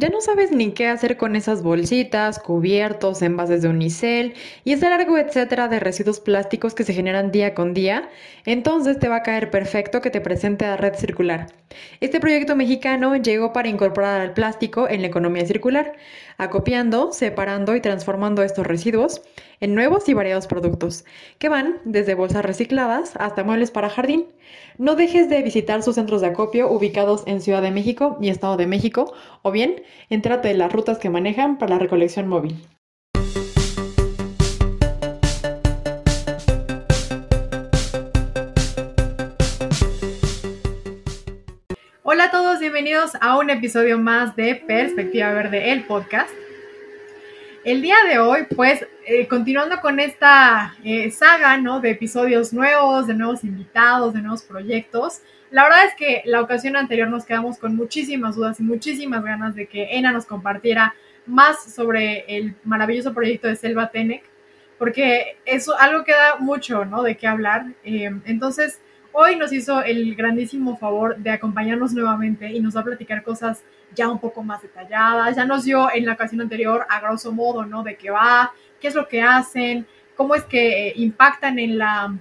Ya no sabes ni qué hacer con esas bolsitas, cubiertos, envases de unicel y ese largo etcétera de residuos plásticos que se generan día con día, entonces te va a caer perfecto que te presente a Red Circular. Este proyecto mexicano llegó para incorporar al plástico en la economía circular, acopiando, separando y transformando estos residuos en nuevos y variados productos, que van desde bolsas recicladas hasta muebles para jardín. No dejes de visitar sus centros de acopio ubicados en Ciudad de México y Estado de México, o bien entrate en las rutas que manejan para la recolección móvil. Hola a todos, bienvenidos a un episodio más de Perspectiva Verde, el podcast. El día de hoy, pues, eh, continuando con esta eh, saga, ¿no? De episodios nuevos, de nuevos invitados, de nuevos proyectos. La verdad es que la ocasión anterior nos quedamos con muchísimas dudas y muchísimas ganas de que Ena nos compartiera más sobre el maravilloso proyecto de Selva Tenec, porque eso algo que da mucho, ¿no? De qué hablar. Eh, entonces, hoy nos hizo el grandísimo favor de acompañarnos nuevamente y nos va a platicar cosas ya un poco más detalladas. Ya nos dio en la ocasión anterior a grosso modo, ¿no? De qué va, qué es lo que hacen, cómo es que impactan en la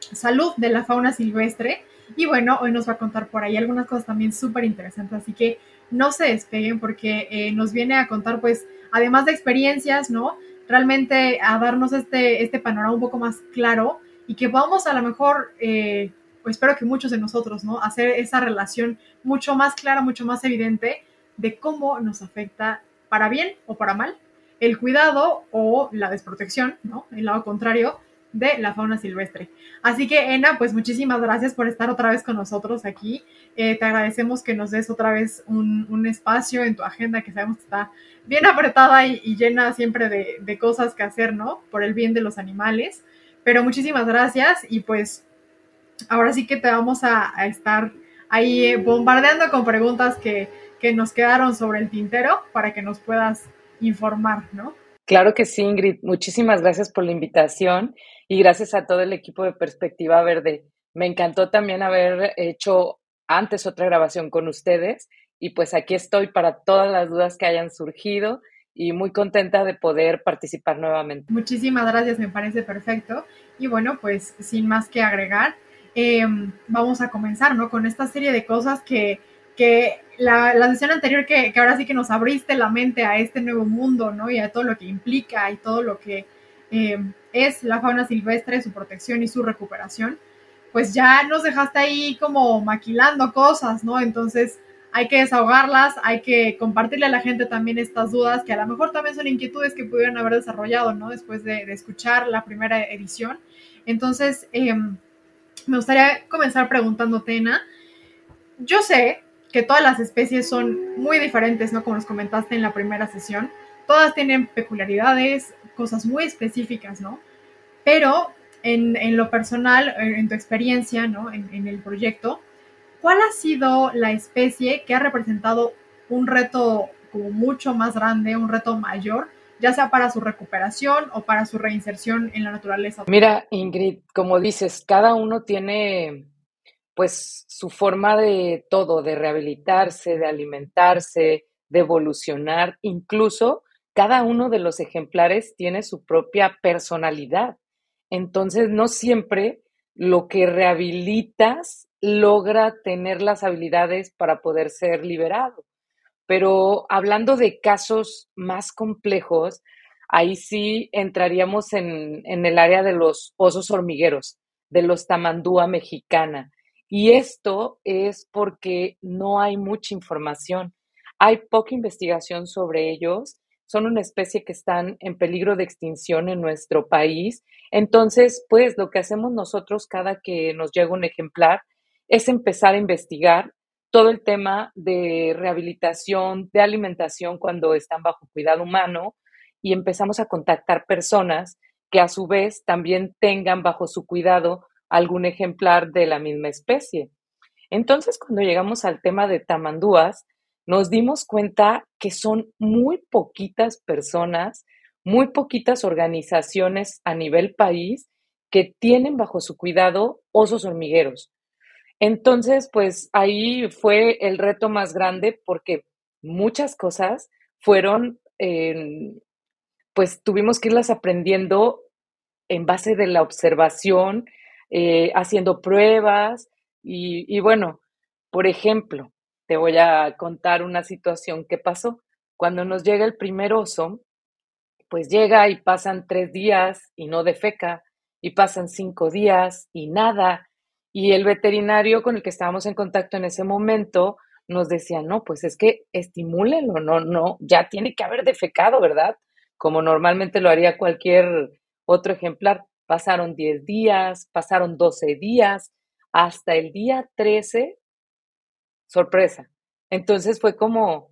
salud de la fauna silvestre. Y bueno, hoy nos va a contar por ahí algunas cosas también súper interesantes, así que no se despeguen porque eh, nos viene a contar pues, además de experiencias, ¿no? Realmente a darnos este, este panorama un poco más claro y que vamos a lo mejor eh, espero que muchos de nosotros, ¿no? Hacer esa relación mucho más clara, mucho más evidente de cómo nos afecta para bien o para mal el cuidado o la desprotección, ¿no? El lado contrario de la fauna silvestre. Así que, Ena, pues muchísimas gracias por estar otra vez con nosotros aquí. Eh, te agradecemos que nos des otra vez un, espacio en tu agenda que sabemos que está bien apretada y, llena siempre de, de, cosas que hacer, ¿no? Por el bien de los animales. Pero muchísimas gracias y pues ahora sí que te vamos a, estar ahí eh, bombardeando con preguntas que, que nos quedaron sobre el tintero para que nos puedas informar, ¿no? Claro que sí, Ingrid. Muchísimas gracias por la invitación y gracias a todo el equipo de Perspectiva Verde. Me encantó también haber hecho antes otra grabación con ustedes y pues aquí estoy para todas las dudas que hayan surgido y muy contenta de poder participar nuevamente. Muchísimas gracias, me parece perfecto. Y bueno, pues sin más que agregar, Em, vamos a comenzar, ¿no? Con esta serie de cosas que, que la, la, sesión anterior que, que, ahora sí que nos abriste la mente a este nuevo mundo, ¿no? Y a todo lo que implica y todo lo que em, es la fauna silvestre, su protección y su recuperación, pues ya nos dejaste ahí como maquilando cosas, ¿no? Entonces hay que desahogarlas, hay que compartirle a la gente también estas dudas, que a lo mejor también son inquietudes que pudieron haber desarrollado, ¿no? Después de, de escuchar la primera edición. Entonces, eh, me gustaría comenzar preguntándote, Ena. Yo sé que todas las especies son muy diferentes, ¿no? Como nos comentaste en la primera sesión. Todas tienen peculiaridades, cosas muy específicas, ¿no? Pero en, en lo personal, en tu experiencia, ¿no? En, en, el proyecto, ¿cuál ha sido la especie que ha representado un reto como mucho más grande, un reto mayor ya sea para su recuperación o para su reinserción en la naturaleza. Mira, Ingrid, como dices, cada uno tiene pues su forma de todo, de rehabilitarse, de alimentarse, de evolucionar, incluso cada uno de los ejemplares tiene su propia personalidad. Entonces, no siempre lo que rehabilitas logra tener las habilidades para poder ser liberado. Pero hablando de casos más complejos, ahí sí entraríamos en, el área de los osos hormigueros, de los tamandúa mexicana. Y esto es porque no hay mucha información. Hay poca investigación sobre ellos. Son una especie que están en peligro de extinción en nuestro país. Entonces, pues lo que hacemos nosotros cada que nos llega un ejemplar es empezar a investigar todo el tema de rehabilitación, de alimentación cuando están bajo cuidado humano y empezamos a contactar personas que a su vez también tengan bajo su cuidado algún ejemplar de la misma especie. Entonces, cuando llegamos al tema de tamandúas, nos dimos cuenta que son muy poquitas personas, muy poquitas organizaciones a nivel país que tienen bajo su cuidado osos hormigueros. Entonces, pues ahí fue el reto más grande porque muchas cosas fueron, pues tuvimos que irlas aprendiendo en base de la observación, eh, haciendo pruebas y, y bueno, por ejemplo, te voy a contar una situación que pasó. Cuando nos llega el primer oso, pues llega y pasan tres días y no defeca, y pasan cinco días y nada. Y el veterinario con el que estábamos en contacto en ese momento nos decía, no, pues es que estimúlenlo, no, no, ya tiene que haber defecado, ¿verdad? Como normalmente lo haría cualquier otro ejemplar. Pasaron 10 días, pasaron 12 días, hasta el día 13, sorpresa. Entonces fue como,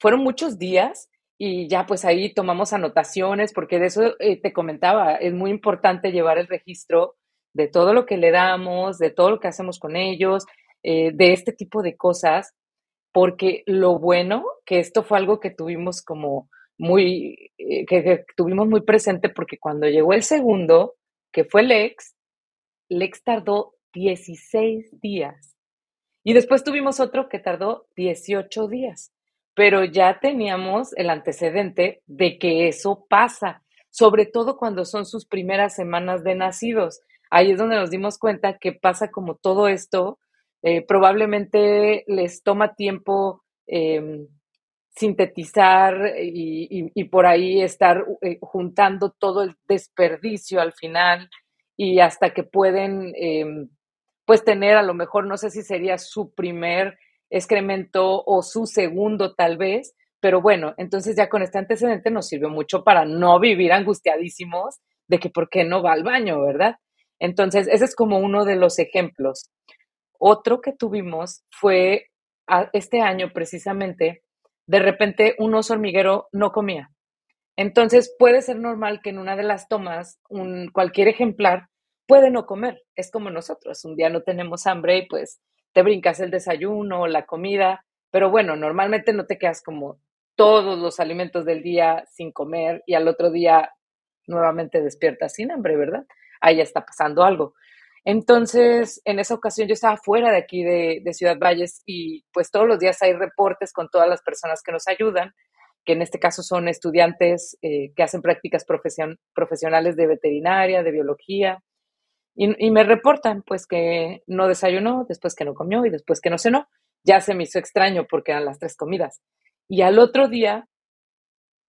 fueron muchos días y ya pues ahí tomamos anotaciones, porque de eso eh, te comentaba, es muy importante llevar el registro de todo lo que le damos, de todo lo que hacemos con ellos, eh, de este tipo de cosas, porque lo bueno, que esto fue algo que tuvimos como muy, eh, que, tuvimos muy presente, porque cuando llegó el segundo, que fue Lex, Lex tardó 16 días. Y después tuvimos otro que tardó 18 días, pero ya teníamos el antecedente de que eso pasa, sobre todo cuando son sus primeras semanas de nacidos. Ahí es donde nos dimos cuenta que pasa como todo esto eh, probablemente les toma tiempo em, sintetizar y, por ahí estar eh, juntando todo el desperdicio al final y hasta que pueden em, pues tener a lo mejor, no sé si sería su primer excremento o su segundo tal vez, pero bueno, entonces ya con este antecedente nos sirvió mucho para no vivir angustiadísimos de que por qué no va al baño, ¿verdad? Entonces, ese es como uno de los ejemplos. Otro que tuvimos fue este año precisamente, de repente un oso hormiguero no comía. Entonces puede ser normal que en una de las tomas un, cualquier ejemplar puede no comer. Es como nosotros, un día no tenemos hambre y pues te brincas el desayuno la comida, pero bueno, normalmente no te quedas como todos los alimentos del día sin comer y al otro día nuevamente despiertas sin hambre, ¿verdad? Ahí está pasando algo. Entonces, en esa ocasión yo estaba fuera de aquí de, Ciudad Valles y pues todos los días hay reportes con todas las personas que nos ayudan, que en este caso son estudiantes eh, que hacen prácticas profesionales de veterinaria, de biología, y, me reportan pues que no desayunó, después que no comió y después que no cenó. Ya se me hizo extraño porque eran las tres comidas. Y al otro día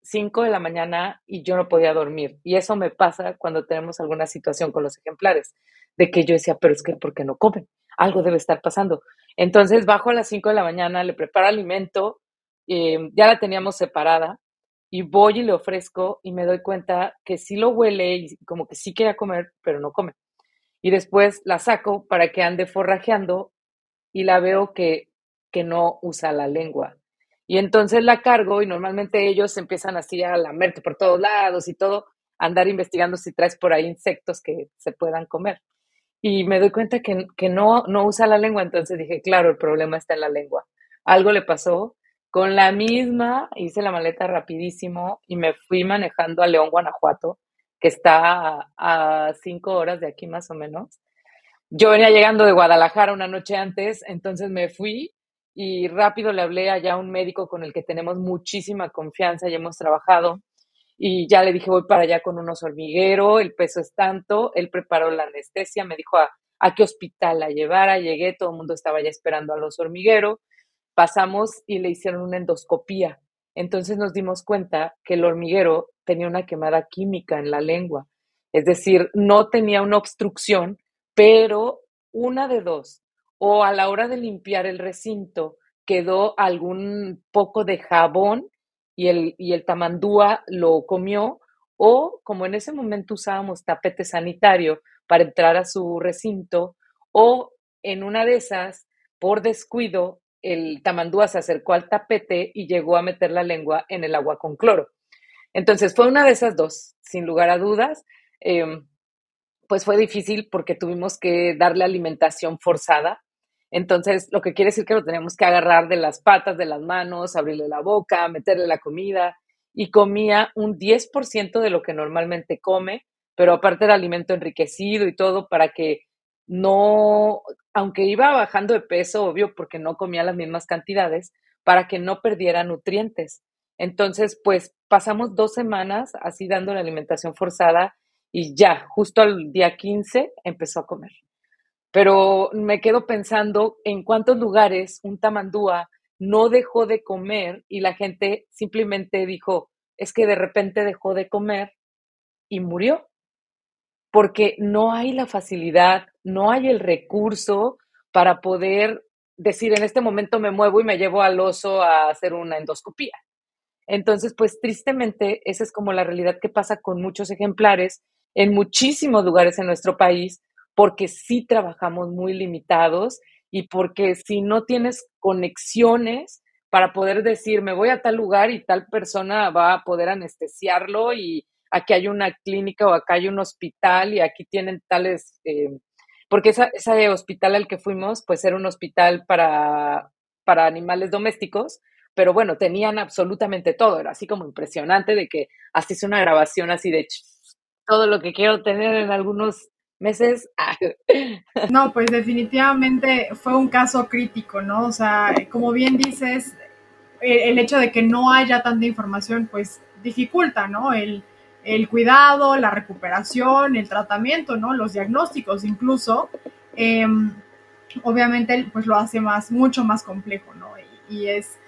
5 de la mañana y yo no podía dormir. Y eso me pasa cuando tenemos alguna situación con los ejemplares de que yo decía, pero es que ¿por qué no comen? Algo debe estar pasando. Entonces bajo a las 5 de la mañana, le preparo alimento, eh, ya la teníamos separada, y voy y le ofrezco y me doy cuenta que sí lo huele y como que sí quería comer, pero no come. Y después la saco para que ande forrajeando y la veo que, que no usa la lengua. Y entonces la cargo y normalmente ellos empiezan así a lamerte por todos lados y todo, andar investigando si traes por ahí insectos que se puedan comer y me doy cuenta que, que, no, no usa la lengua, entonces dije, claro, el problema está en la lengua. Algo le pasó. Con la misma hice la maleta rapidísimo y me fui manejando a León, Guanajuato, que está a, cinco horas de aquí más o menos. Yo venía llegando de Guadalajara una noche antes, entonces me fui y rápido le hablé allá a un médico con el que tenemos muchísima confianza y hemos trabajado y ya le dije, voy para allá con unos hormiguero, el peso es tanto, él preparó la anestesia, me dijo a, qué hospital la llevara, llegué, todo el mundo estaba ya esperando a los hormiguero, pasamos y le hicieron una endoscopía. Entonces nos dimos cuenta que el hormiguero tenía una quemada química en la lengua, es decir, no tenía una obstrucción, pero una de dos, o a la hora de limpiar el recinto quedó algún poco de jabón y el, y el tamandúa lo comió, o como en ese momento usábamos tapete sanitario para entrar a su recinto, o en una de esas, por descuido, el tamandúa se acercó al tapete y llegó a meter la lengua en el agua con cloro. Entonces fue una de esas dos, sin lugar a dudas. Em, pues fue difícil porque tuvimos que darle alimentación forzada entonces, lo que quiere decir que lo tenemos que agarrar de las patas, de las manos, abrirle la boca, meterle la comida. Y comía un 10% de lo que normalmente come, pero aparte era alimento enriquecido y todo para que no, aunque iba bajando de peso, obvio, porque no comía las mismas cantidades, para que no perdiera nutrientes. Entonces, pues pasamos dos semanas así dando la alimentación forzada y ya, justo al día 15 empezó a comer. Pero me quedo pensando en cuántos lugares un tamandúa no dejó de comer y la gente simplemente dijo, es que de repente dejó de comer y murió, porque no hay la facilidad, no hay el recurso para poder decir, en este momento me muevo y me llevo al oso a hacer una endoscopía. Entonces, pues tristemente, esa es como la realidad que pasa con muchos ejemplares en muchísimos lugares en nuestro país, porque sí trabajamos muy limitados y porque si no tienes conexiones para poder decir, me voy a tal lugar y tal persona va a poder anestesiarlo y aquí hay una clínica o acá hay un hospital y aquí tienen tales, eh, porque esa, ese hospital al que fuimos, pues era un hospital para, para animales domésticos, pero bueno, tenían absolutamente todo, era así como impresionante de que hacías una grabación así de todo lo que quiero tener en algunos meses. No, pues definitivamente fue un caso crítico, ¿no? O sea, como bien dices, el, hecho de que no haya tanta información, pues dificulta, ¿no? El, el cuidado, la recuperación, el tratamiento, ¿no? Los diagnósticos incluso. Em, obviamente, pues lo hace más, mucho más complejo, ¿no? y es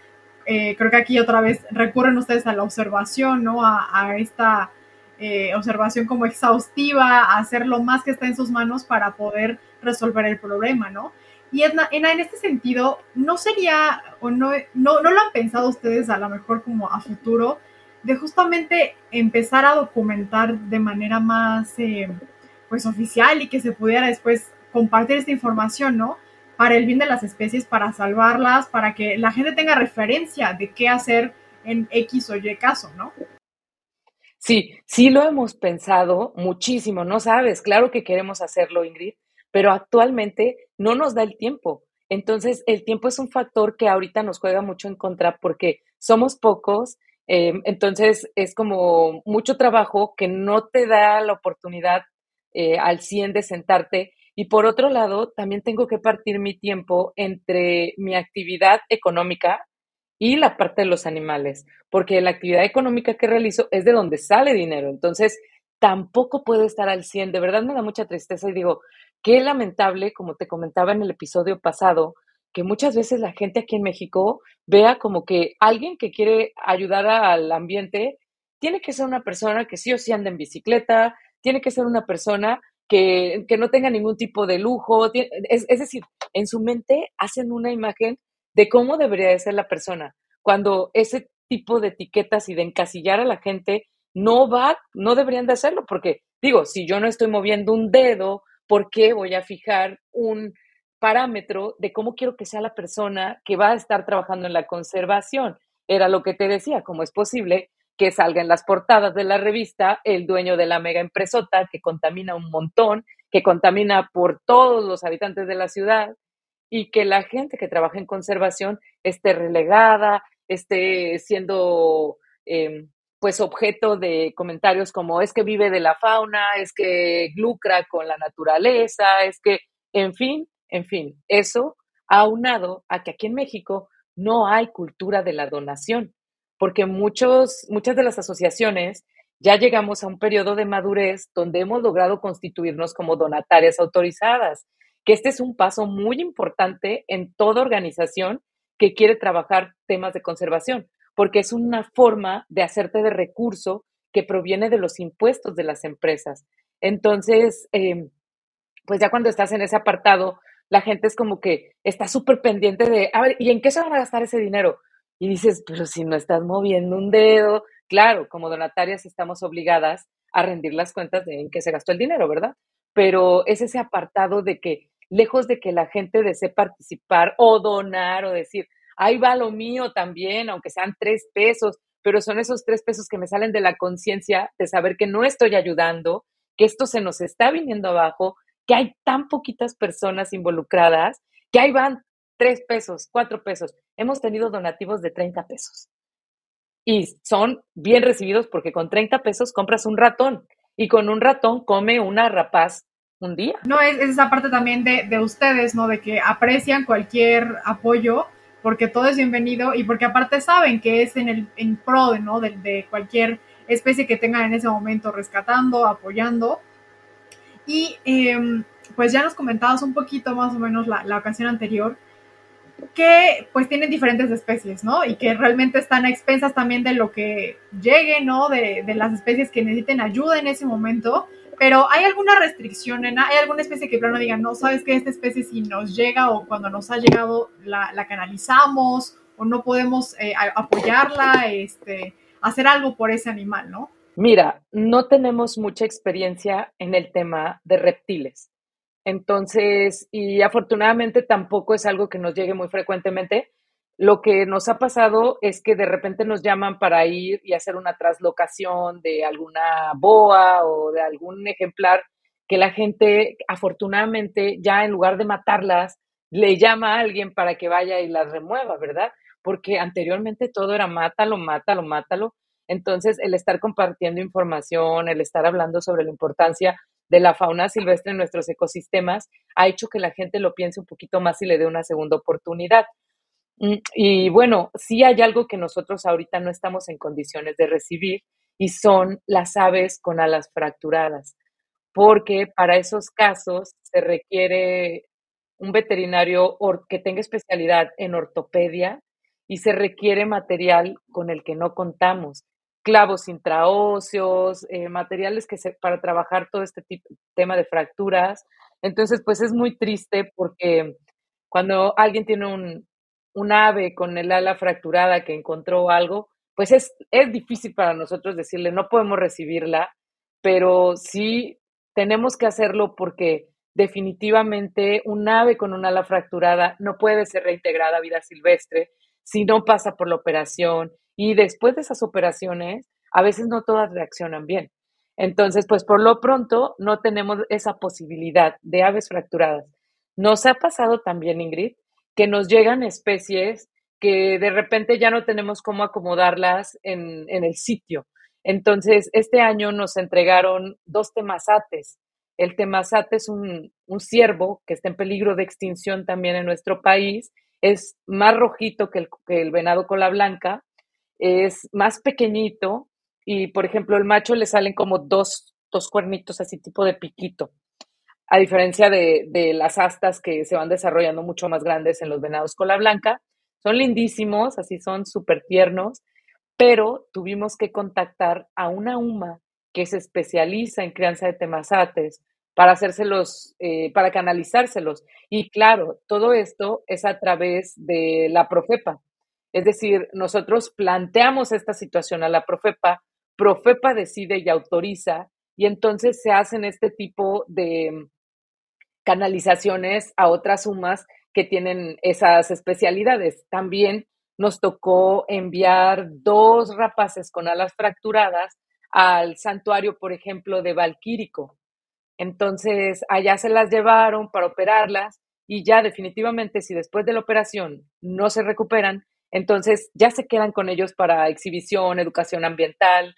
eh, creo que aquí otra vez recurren ustedes a la observación, ¿no? A, esta eh, observación como exhaustiva, hacer lo más que está en sus manos para poder resolver el problema, ¿no? Y en este sentido, ¿no sería o no, no, no lo han pensado ustedes a lo mejor como a futuro de justamente empezar a documentar de manera más, eh, pues, oficial y que se pudiera después compartir esta información, ¿no? para el bien de las especies, para salvarlas, para que la gente tenga referencia de qué hacer en X o Y caso, ¿no? Sí, sí lo hemos pensado muchísimo, no sabes, claro que queremos hacerlo, Ingrid, pero actualmente no nos da el tiempo. Entonces, el tiempo es un factor que ahorita nos juega mucho en contra porque somos pocos, eh, entonces es como mucho trabajo que no te da la oportunidad eh, al 100 de sentarte y por otro lado, también tengo que partir mi tiempo entre mi actividad económica y la parte de los animales, porque la actividad económica que realizo es de donde sale dinero. Entonces, tampoco puedo estar al 100. De verdad me da mucha tristeza y digo, qué lamentable, como te comentaba en el episodio pasado, que muchas veces la gente aquí en México vea como que alguien que quiere ayudar al ambiente tiene que ser una persona que sí o sí anda en bicicleta, tiene que ser una persona que, no tenga ningún tipo de lujo. Es, decir, en su mente hacen una imagen de cómo debería de ser la persona, cuando ese tipo de etiquetas y de encasillar a la gente no va, no deberían de hacerlo, porque digo, si yo no estoy moviendo un dedo, ¿por qué voy a fijar un parámetro de cómo quiero que sea la persona que va a estar trabajando en la conservación? Era lo que te decía, cómo es posible que salga en las portadas de la revista el dueño de la mega empresota que contamina un montón, que contamina por todos los habitantes de la ciudad y que la gente que trabaja en conservación esté relegada, esté siendo em, pues objeto de comentarios como es que vive de la fauna, es que lucra con la naturaleza, es que, en fin, en fin, eso aunado a que aquí en México no hay cultura de la donación porque muchos, muchas de las asociaciones ya llegamos a un periodo de madurez donde hemos logrado constituirnos como donatarias autorizadas, que este es un paso muy importante en toda organización que quiere trabajar temas de conservación, porque es una forma de hacerte de recurso que proviene de los impuestos de las empresas. Entonces, em, pues ya cuando estás en ese apartado, la gente es como que está súper pendiente de, a ¿y en qué se van a gastar ese dinero? Y dices, pero si no estás moviendo un dedo, claro, como donatarias estamos obligadas a rendir las cuentas de en qué se gastó el dinero, ¿verdad? Pero es ese apartado de que, lejos de que la gente desee participar o donar o decir, ahí va lo mío también, aunque sean tres pesos, pero son esos tres pesos que me salen de la conciencia de saber que no estoy ayudando, que esto se nos está viniendo abajo, que hay tan poquitas personas involucradas, que ahí van tres pesos, cuatro pesos. Hemos tenido donativos de 30 pesos. Y son bien recibidos porque con 30 pesos compras un ratón y con un ratón come una rapaz un día. No, es, esa parte también de, de, ustedes, ¿no? De que aprecian cualquier apoyo porque todo es bienvenido y porque aparte saben que es en el en pro ¿no? de, de cualquier especie que tengan en ese momento rescatando, apoyando. Y em, pues ya nos comentabas un poquito más o menos la, la, ocasión anterior, que pues tienen diferentes especies, ¿no? Y que realmente están a expensas también de lo que llegue, ¿no? De, de las especies que necesiten ayuda en ese momento. Pero ¿hay alguna restricción, en ¿Hay alguna especie que plano diga, no, sabes que esta especie si nos llega o cuando nos ha llegado la, la canalizamos o no podemos eh, apoyarla, este, hacer algo por ese animal, ¿no? Mira, no tenemos mucha experiencia en el tema de reptiles. Entonces, y afortunadamente tampoco es algo que nos llegue muy frecuentemente. Lo que nos ha pasado es que de repente nos llaman para ir y hacer una traslocación de alguna boa o de algún ejemplar que la gente, afortunadamente, ya en lugar de matarlas, le llama a alguien para que vaya y las remueva, ¿verdad? Porque anteriormente todo era mátalo, mátalo, mátalo. Entonces, el estar compartiendo información, el estar hablando sobre la importancia de la fauna silvestre en nuestros ecosistemas, ha hecho que la gente lo piense un poquito más y le dé una segunda oportunidad. Mm, y bueno, sí hay algo que nosotros ahorita no estamos en condiciones de recibir y son las aves con alas fracturadas, porque para esos casos se requiere un veterinario que tenga especialidad en ortopedia y se requiere material con el que no contamos clavos intraóseos, eh, materiales que se, para trabajar todo este tipo, tema de fracturas. Entonces, pues es muy triste porque cuando alguien tiene un, un ave con el ala fracturada que encontró algo, pues es, es difícil para nosotros decirle, no podemos recibirla, pero sí tenemos que hacerlo porque definitivamente un ave con un ala fracturada no puede ser reintegrada a vida silvestre si no pasa por la operación y después de esas operaciones, a veces no todas reaccionan bien. Entonces, pues por lo pronto no tenemos esa posibilidad de aves fracturadas. Nos ha pasado también, Ingrid, que nos llegan especies que de repente ya no tenemos cómo acomodarlas en, en el sitio. Entonces, este año nos entregaron dos temazates. El temazate es un, un ciervo que está en peligro de extinción también en nuestro país. Es más rojito que el, que el venado cola blanca es más pequeñito y, por ejemplo, el macho le salen como dos, dos cuernitos así tipo de piquito, a diferencia de, las astas que se van desarrollando mucho más grandes en los venados cola blanca. Son lindísimos, así son súper tiernos, pero tuvimos que contactar a una UMA que se especializa en crianza de temazates para hacérselos, eh, para canalizárselos. Y claro, todo esto es a través de la Profepa, es decir, nosotros planteamos esta situación a la Profepa, Profepa decide y autoriza, y entonces se hacen este tipo de canalizaciones a otras sumas que tienen esas especialidades. También nos tocó enviar dos rapaces con alas fracturadas al santuario, por ejemplo, de Valquírico. Entonces, allá se las llevaron para operarlas y ya definitivamente si después de la operación no se recuperan, entonces ya se quedan con ellos para exhibición, educación ambiental,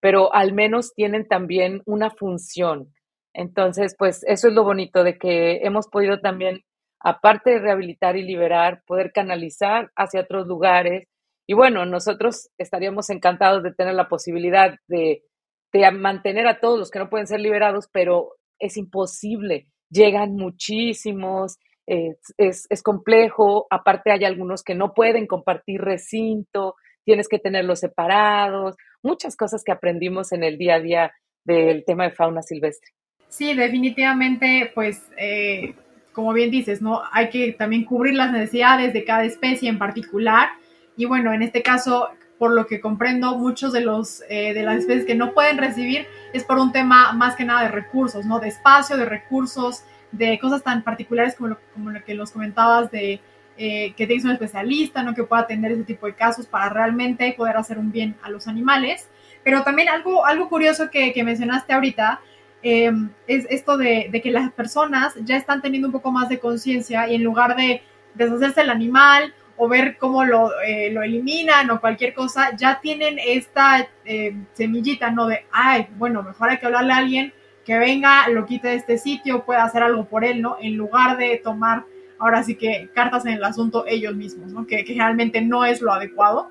pero al menos tienen también una función. Entonces, pues eso es lo bonito de que hemos podido también, aparte de rehabilitar y liberar, poder canalizar hacia otros lugares. Y bueno, nosotros estaríamos encantados de tener la posibilidad de, de mantener a todos los que no pueden ser liberados, pero es imposible. Llegan muchísimos, es, es, complejo, aparte hay algunos que no pueden compartir recinto, tienes que tenerlos separados, muchas cosas que aprendimos en el día a día del tema de fauna silvestre. Sí, definitivamente, pues, eh, como bien dices, ¿no? Hay que también cubrir las necesidades de cada especie en particular. Y bueno, en este caso, por lo que comprendo, muchos de los eh, de las especies que no pueden recibir es por un tema más que nada de recursos, ¿no? De espacio, de recursos, de cosas tan particulares como lo, como lo que los comentabas de eh, que tienes un especialista, ¿no? Que pueda atender ese tipo de casos para realmente poder hacer un bien a los animales. Pero también algo, algo curioso que, que mencionaste ahorita em, es esto de, de, que las personas ya están teniendo un poco más de conciencia y en lugar de deshacerse el animal o ver cómo lo, eh, lo eliminan o cualquier cosa, ya tienen esta eh, semillita, ¿no? De, ay, bueno, mejor hay que hablarle a alguien que venga, lo quite de este sitio, pueda hacer algo por él, ¿no? En lugar de tomar ahora sí que cartas en el asunto ellos mismos, ¿no? Que, que generalmente no es lo adecuado.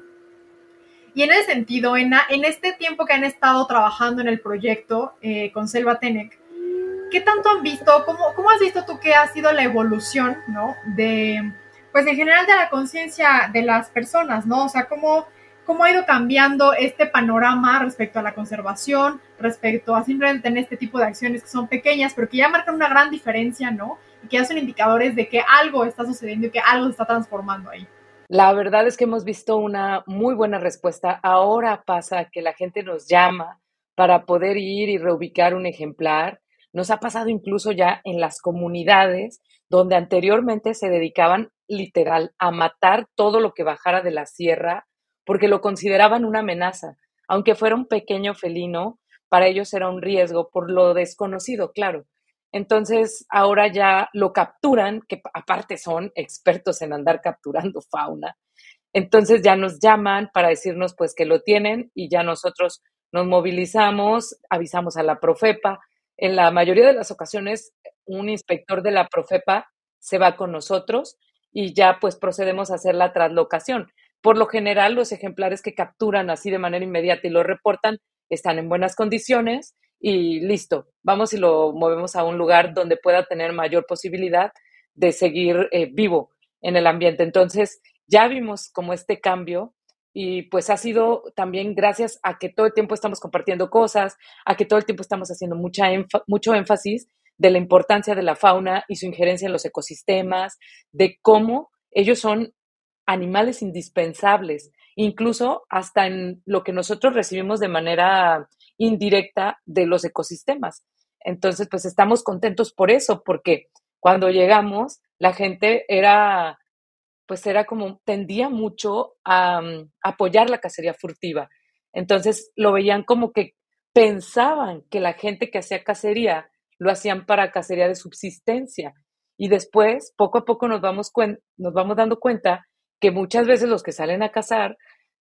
Y en ese sentido, en, en este tiempo que han estado trabajando en el proyecto eh, con Selva Tenec, ¿qué tanto han visto? ¿Cómo, ¿Cómo has visto tú que ha sido la evolución, ¿no? De, pues en general de la conciencia de las personas, ¿no? O sea, ¿cómo, cómo ha ido cambiando este panorama respecto a la conservación, respecto a simplemente en este tipo de acciones que son pequeñas, pero que ya marcan una gran diferencia, ¿no? Y que ya son indicadores de que algo está sucediendo y que algo se está transformando ahí. La verdad es que hemos visto una muy buena respuesta. Ahora pasa que la gente nos llama para poder ir y reubicar un ejemplar. Nos ha pasado incluso ya en las comunidades donde anteriormente se dedicaban literal a matar todo lo que bajara de la sierra porque lo consideraban una amenaza. Aunque fuera un pequeño felino, para ellos era un riesgo por lo desconocido, claro. Entonces ahora ya lo capturan, que aparte son expertos en andar capturando fauna. Entonces ya nos llaman para decirnos pues que lo tienen y ya nosotros nos movilizamos, avisamos a la Profepa. En la mayoría de las ocasiones un inspector de la Profepa se va con nosotros y ya pues procedemos a hacer la traslocación. Por lo general, los ejemplares que capturan así de manera inmediata y lo reportan están en buenas condiciones y listo, vamos y lo movemos a un lugar donde pueda tener mayor posibilidad de seguir eh, vivo en el ambiente. Entonces, ya vimos como este cambio y pues ha sido también gracias a que todo el tiempo estamos compartiendo cosas, a que todo el tiempo estamos haciendo mucha mucho énfasis de la importancia de la fauna y su injerencia en los ecosistemas, de cómo ellos son animales indispensables, incluso hasta en lo que nosotros recibimos de manera indirecta de los ecosistemas. Entonces, pues estamos contentos por eso, porque cuando llegamos, la gente era, pues era como, tendía mucho a, mm, apoyar la cacería furtiva. Entonces, lo veían como que pensaban que la gente que hacía cacería lo hacían para cacería de subsistencia. Y después, poco a poco nos vamos, dando cuenta que muchas veces los que salen a cazar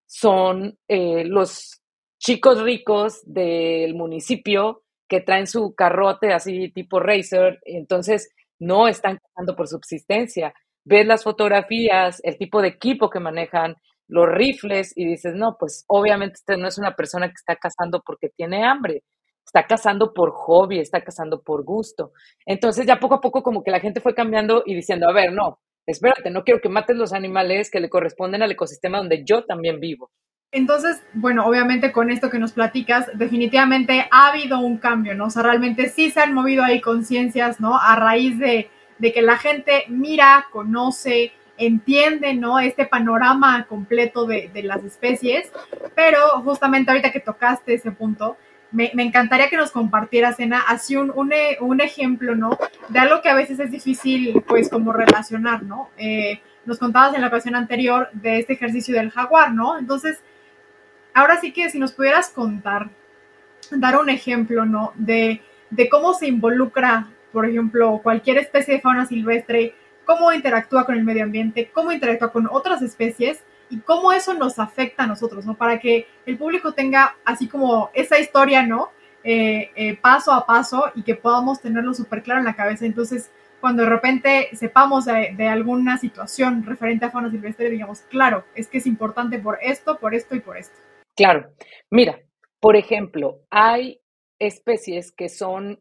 son eh, los chicos ricos del municipio que traen su carrote así tipo racer, entonces no están cazando por subsistencia. Ves las fotografías, el tipo de equipo que manejan, los rifles y dices, no, pues obviamente usted no es una persona que está cazando porque tiene hambre, está cazando por hobby, está cazando por gusto. Entonces ya poco a poco como que la gente fue cambiando y diciendo, a ver, no, espérate, no quiero que mates los animales que le corresponden al ecosistema donde yo también vivo. Entonces, bueno, obviamente con esto que nos platicas, definitivamente ha habido un cambio, ¿no? O sea, realmente sí se han movido ahí conciencias, ¿no? A raíz de, que la gente mira, conoce, entiende, ¿no? Este panorama completo de, las especies, pero justamente ahorita que tocaste ese punto, me, encantaría que nos compartieras, Ena, así un, un, ejemplo, ¿no? De algo que a veces es difícil, pues, como relacionar, ¿no? Eh, nos contabas en la ocasión anterior de este ejercicio del jaguar, ¿no? Entonces, ahora sí que si nos pudieras contar, dar un ejemplo, ¿no? De, cómo se involucra, por ejemplo, cualquier especie de fauna silvestre, cómo interactúa con el medio ambiente, cómo interactúa con otras especies y cómo eso nos afecta a nosotros, ¿no? Para que el público tenga así como esa historia, ¿no? Eh, eh, paso a paso y que podamos tenerlo súper claro en la cabeza. Entonces, cuando de repente sepamos de, alguna situación referente a fauna silvestre, digamos, claro, es que es importante por esto, por esto y por esto. Claro. Mira, por ejemplo, hay especies que son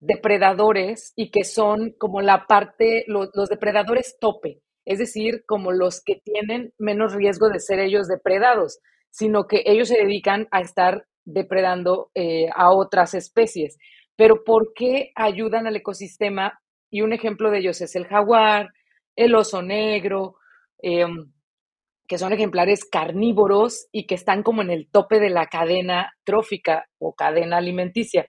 depredadores y que son como la parte, los depredadores tope es decir, como los que tienen menos riesgo de ser ellos depredados, sino que ellos se dedican a estar depredando eh, a otras especies. Pero ¿por qué ayudan al ecosistema? Y un ejemplo de ellos es el jaguar, el oso negro, em, que son ejemplares carnívoros y que están como en el tope de la cadena trófica o cadena alimenticia.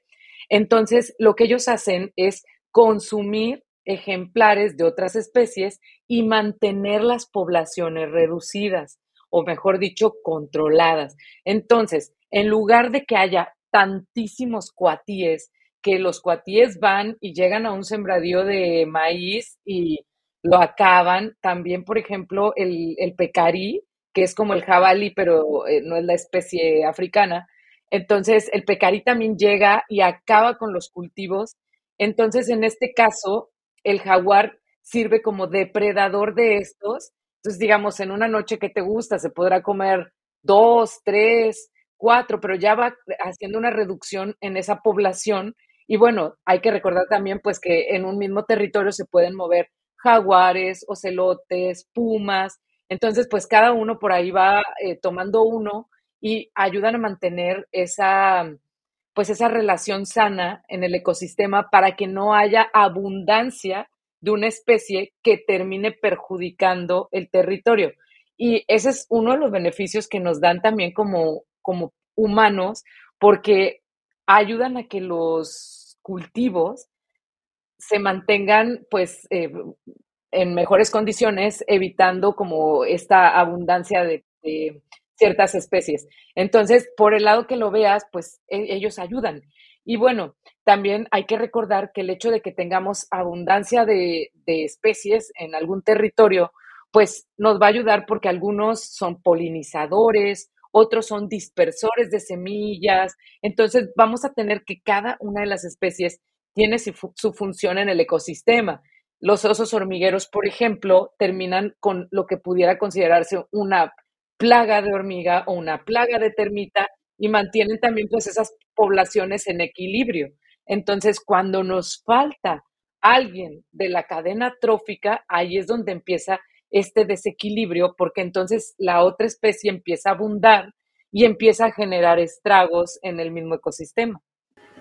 Entonces, lo que ellos hacen es consumir ejemplares de otras especies y mantener las poblaciones reducidas, o mejor dicho, controladas. Entonces, en lugar de que haya tantísimos cuatíes, que los cuatíes van y llegan a un sembradío de maíz y lo acaban, también, por ejemplo, el, el pecarí, que es como el jabalí, pero eh, no es la especie africana. Entonces, el pecarí también llega y acaba con los cultivos. Entonces, en este caso, el jaguar sirve como depredador de estos. Entonces, digamos, en una noche que te gusta, se podrá comer dos, tres, cuatro, pero ya va haciendo una reducción en esa población. Y bueno, hay que recordar también pues que en un mismo territorio se pueden mover jaguares, ocelotes, pumas. Entonces, pues cada uno por ahí va eh, tomando uno y ayudan a mantener esa, pues esa relación sana en el ecosistema para que no haya abundancia de una especie que termine perjudicando el territorio. Y ese es uno de los beneficios que nos dan también como, como humanos, porque ayudan a que los cultivos se mantengan pues eh, en mejores condiciones, evitando como esta abundancia de, ciertas especies. Entonces, por el lado que lo veas, pues e, ellos ayudan. Y bueno, también hay que recordar que el hecho de que tengamos abundancia de, de especies en algún territorio, pues nos va a ayudar porque algunos son polinizadores, otros son dispersores de semillas. Entonces, vamos a tener que cada una de las especies tiene su, función en el ecosistema. Los osos hormigueros, por ejemplo, terminan con lo que pudiera considerarse una plaga de hormiga o una plaga de termita y mantienen también pues esas poblaciones en equilibrio. Entonces, cuando nos falta alguien de la cadena trófica, ahí es donde empieza este desequilibrio, porque entonces la otra especie empieza a abundar y empieza a generar estragos en el mismo ecosistema.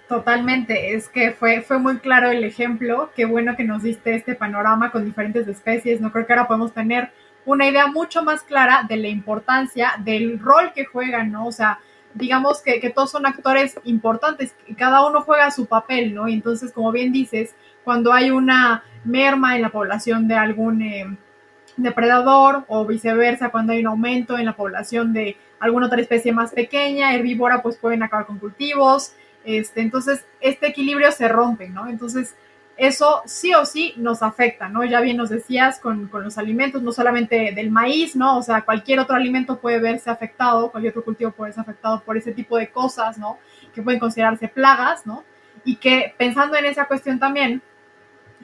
Totalmente, es que fue, fue muy claro el ejemplo, qué bueno que nos diste este panorama con diferentes especies, no creo que ahora podemos tener una idea mucho más clara de la importancia del rol que juegan, ¿no? O sea, digamos que, que todos son actores importantes y cada uno juega su papel, ¿no? Y entonces, como bien dices, cuando hay una merma en la población de algún eh, depredador o viceversa, cuando hay un aumento en la población de alguna otra especie más pequeña, herbívora, pues pueden acabar con cultivos, este, entonces, este equilibrio se rompe, ¿no? Entonces, eso sí o sí nos afecta, ¿no? Ya bien nos decías con, los alimentos, no solamente del maíz, ¿no? O sea, cualquier otro alimento puede verse afectado, cualquier otro cultivo puede verse afectado por ese tipo de cosas, ¿no? Que pueden considerarse plagas, ¿no? Y que pensando en esa cuestión también,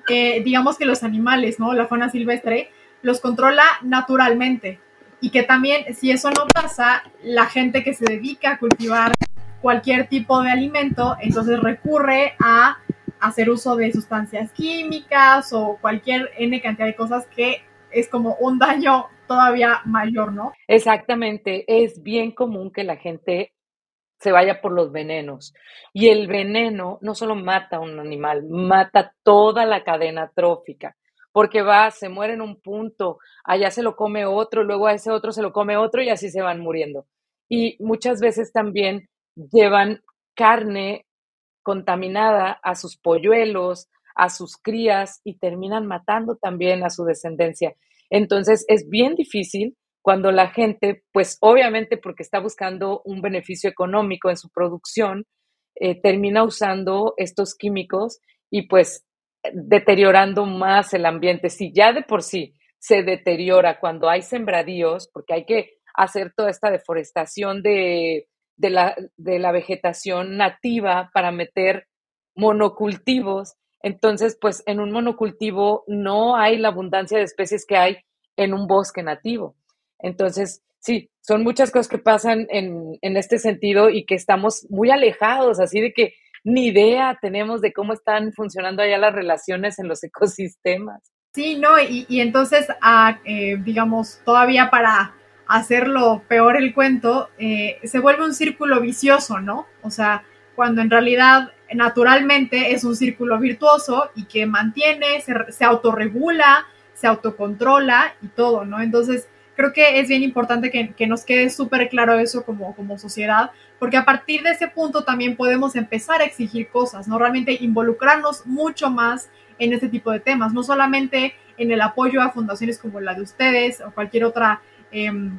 eh, digamos que los animales, ¿no? La fauna silvestre los controla naturalmente. Y que también, si eso no pasa, la gente que se dedica a cultivar cualquier tipo de alimento, entonces recurre a hacer uso de sustancias químicas o cualquier N cantidad de cosas que es como un daño todavía mayor, ¿no? Exactamente, es bien común que la gente se vaya por los venenos. Y el veneno no solo mata a un animal, mata toda la cadena trófica, porque va, se muere en un punto, allá se lo come otro, luego a ese otro se lo come otro y así se van muriendo. Y muchas veces también llevan carne contaminada a sus polluelos, a sus crías y terminan matando también a su descendencia. Entonces es bien difícil cuando la gente, pues obviamente porque está buscando un beneficio económico en su producción, eh, termina usando estos químicos y pues deteriorando más el ambiente. Si ya de por sí se deteriora cuando hay sembradíos, porque hay que hacer toda esta deforestación de de la, de la vegetación nativa para meter monocultivos. Entonces, pues en un monocultivo no hay la abundancia de especies que hay en un bosque nativo. Entonces, sí, son muchas cosas que pasan en, en este sentido y que estamos muy alejados, así de que ni idea tenemos de cómo están funcionando allá las relaciones en los ecosistemas. Sí, no, y, y entonces, ah, eh, digamos, todavía para hacerlo peor el cuento, eh, se vuelve un círculo vicioso, ¿no? O sea, cuando en realidad naturalmente es un círculo virtuoso y que mantiene, se, se autorregula, se autocontrola y todo, ¿no? Entonces, creo que es bien importante que, que nos quede súper claro eso como, como sociedad, porque a partir de ese punto también podemos empezar a exigir cosas, ¿no? Realmente involucrarnos mucho más en este tipo de temas, no solamente en el apoyo a fundaciones como la de ustedes o cualquier otra Em,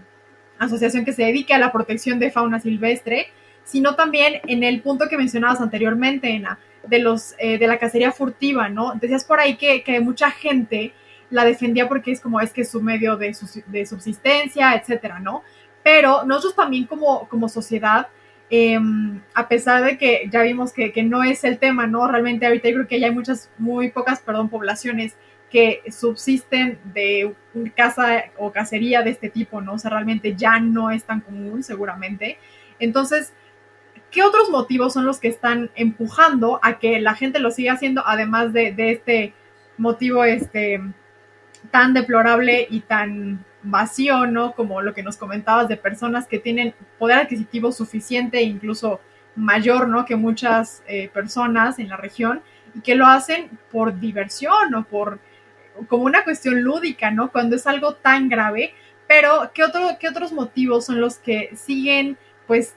asociación que se dedique a la protección de fauna silvestre, sino también en el punto que mencionabas anteriormente, Ena, de, los, eh, de la cacería furtiva, ¿no? Decías por ahí que, que, mucha gente la defendía porque es como es que es su medio de, de subsistencia, etcétera, ¿no? Pero nosotros también como, como sociedad, em, a pesar de que ya vimos que, que, no es el tema, ¿no? Realmente ahorita yo creo que ya hay muchas, muy pocas, perdón, poblaciones que subsisten de caza o cacería de este tipo, ¿no? O sea, realmente ya no es tan común, seguramente. Entonces, ¿qué otros motivos son los que están empujando a que la gente lo siga haciendo, además de, este motivo este, tan deplorable y tan vacío, ¿no? Como lo que nos comentabas de personas que tienen poder adquisitivo suficiente e incluso mayor, ¿no? Que muchas eh, personas en la región y que lo hacen por diversión o por como una cuestión lúdica, ¿no? Cuando es algo tan grave, pero ¿qué, otro, qué otros motivos son los que siguen, pues,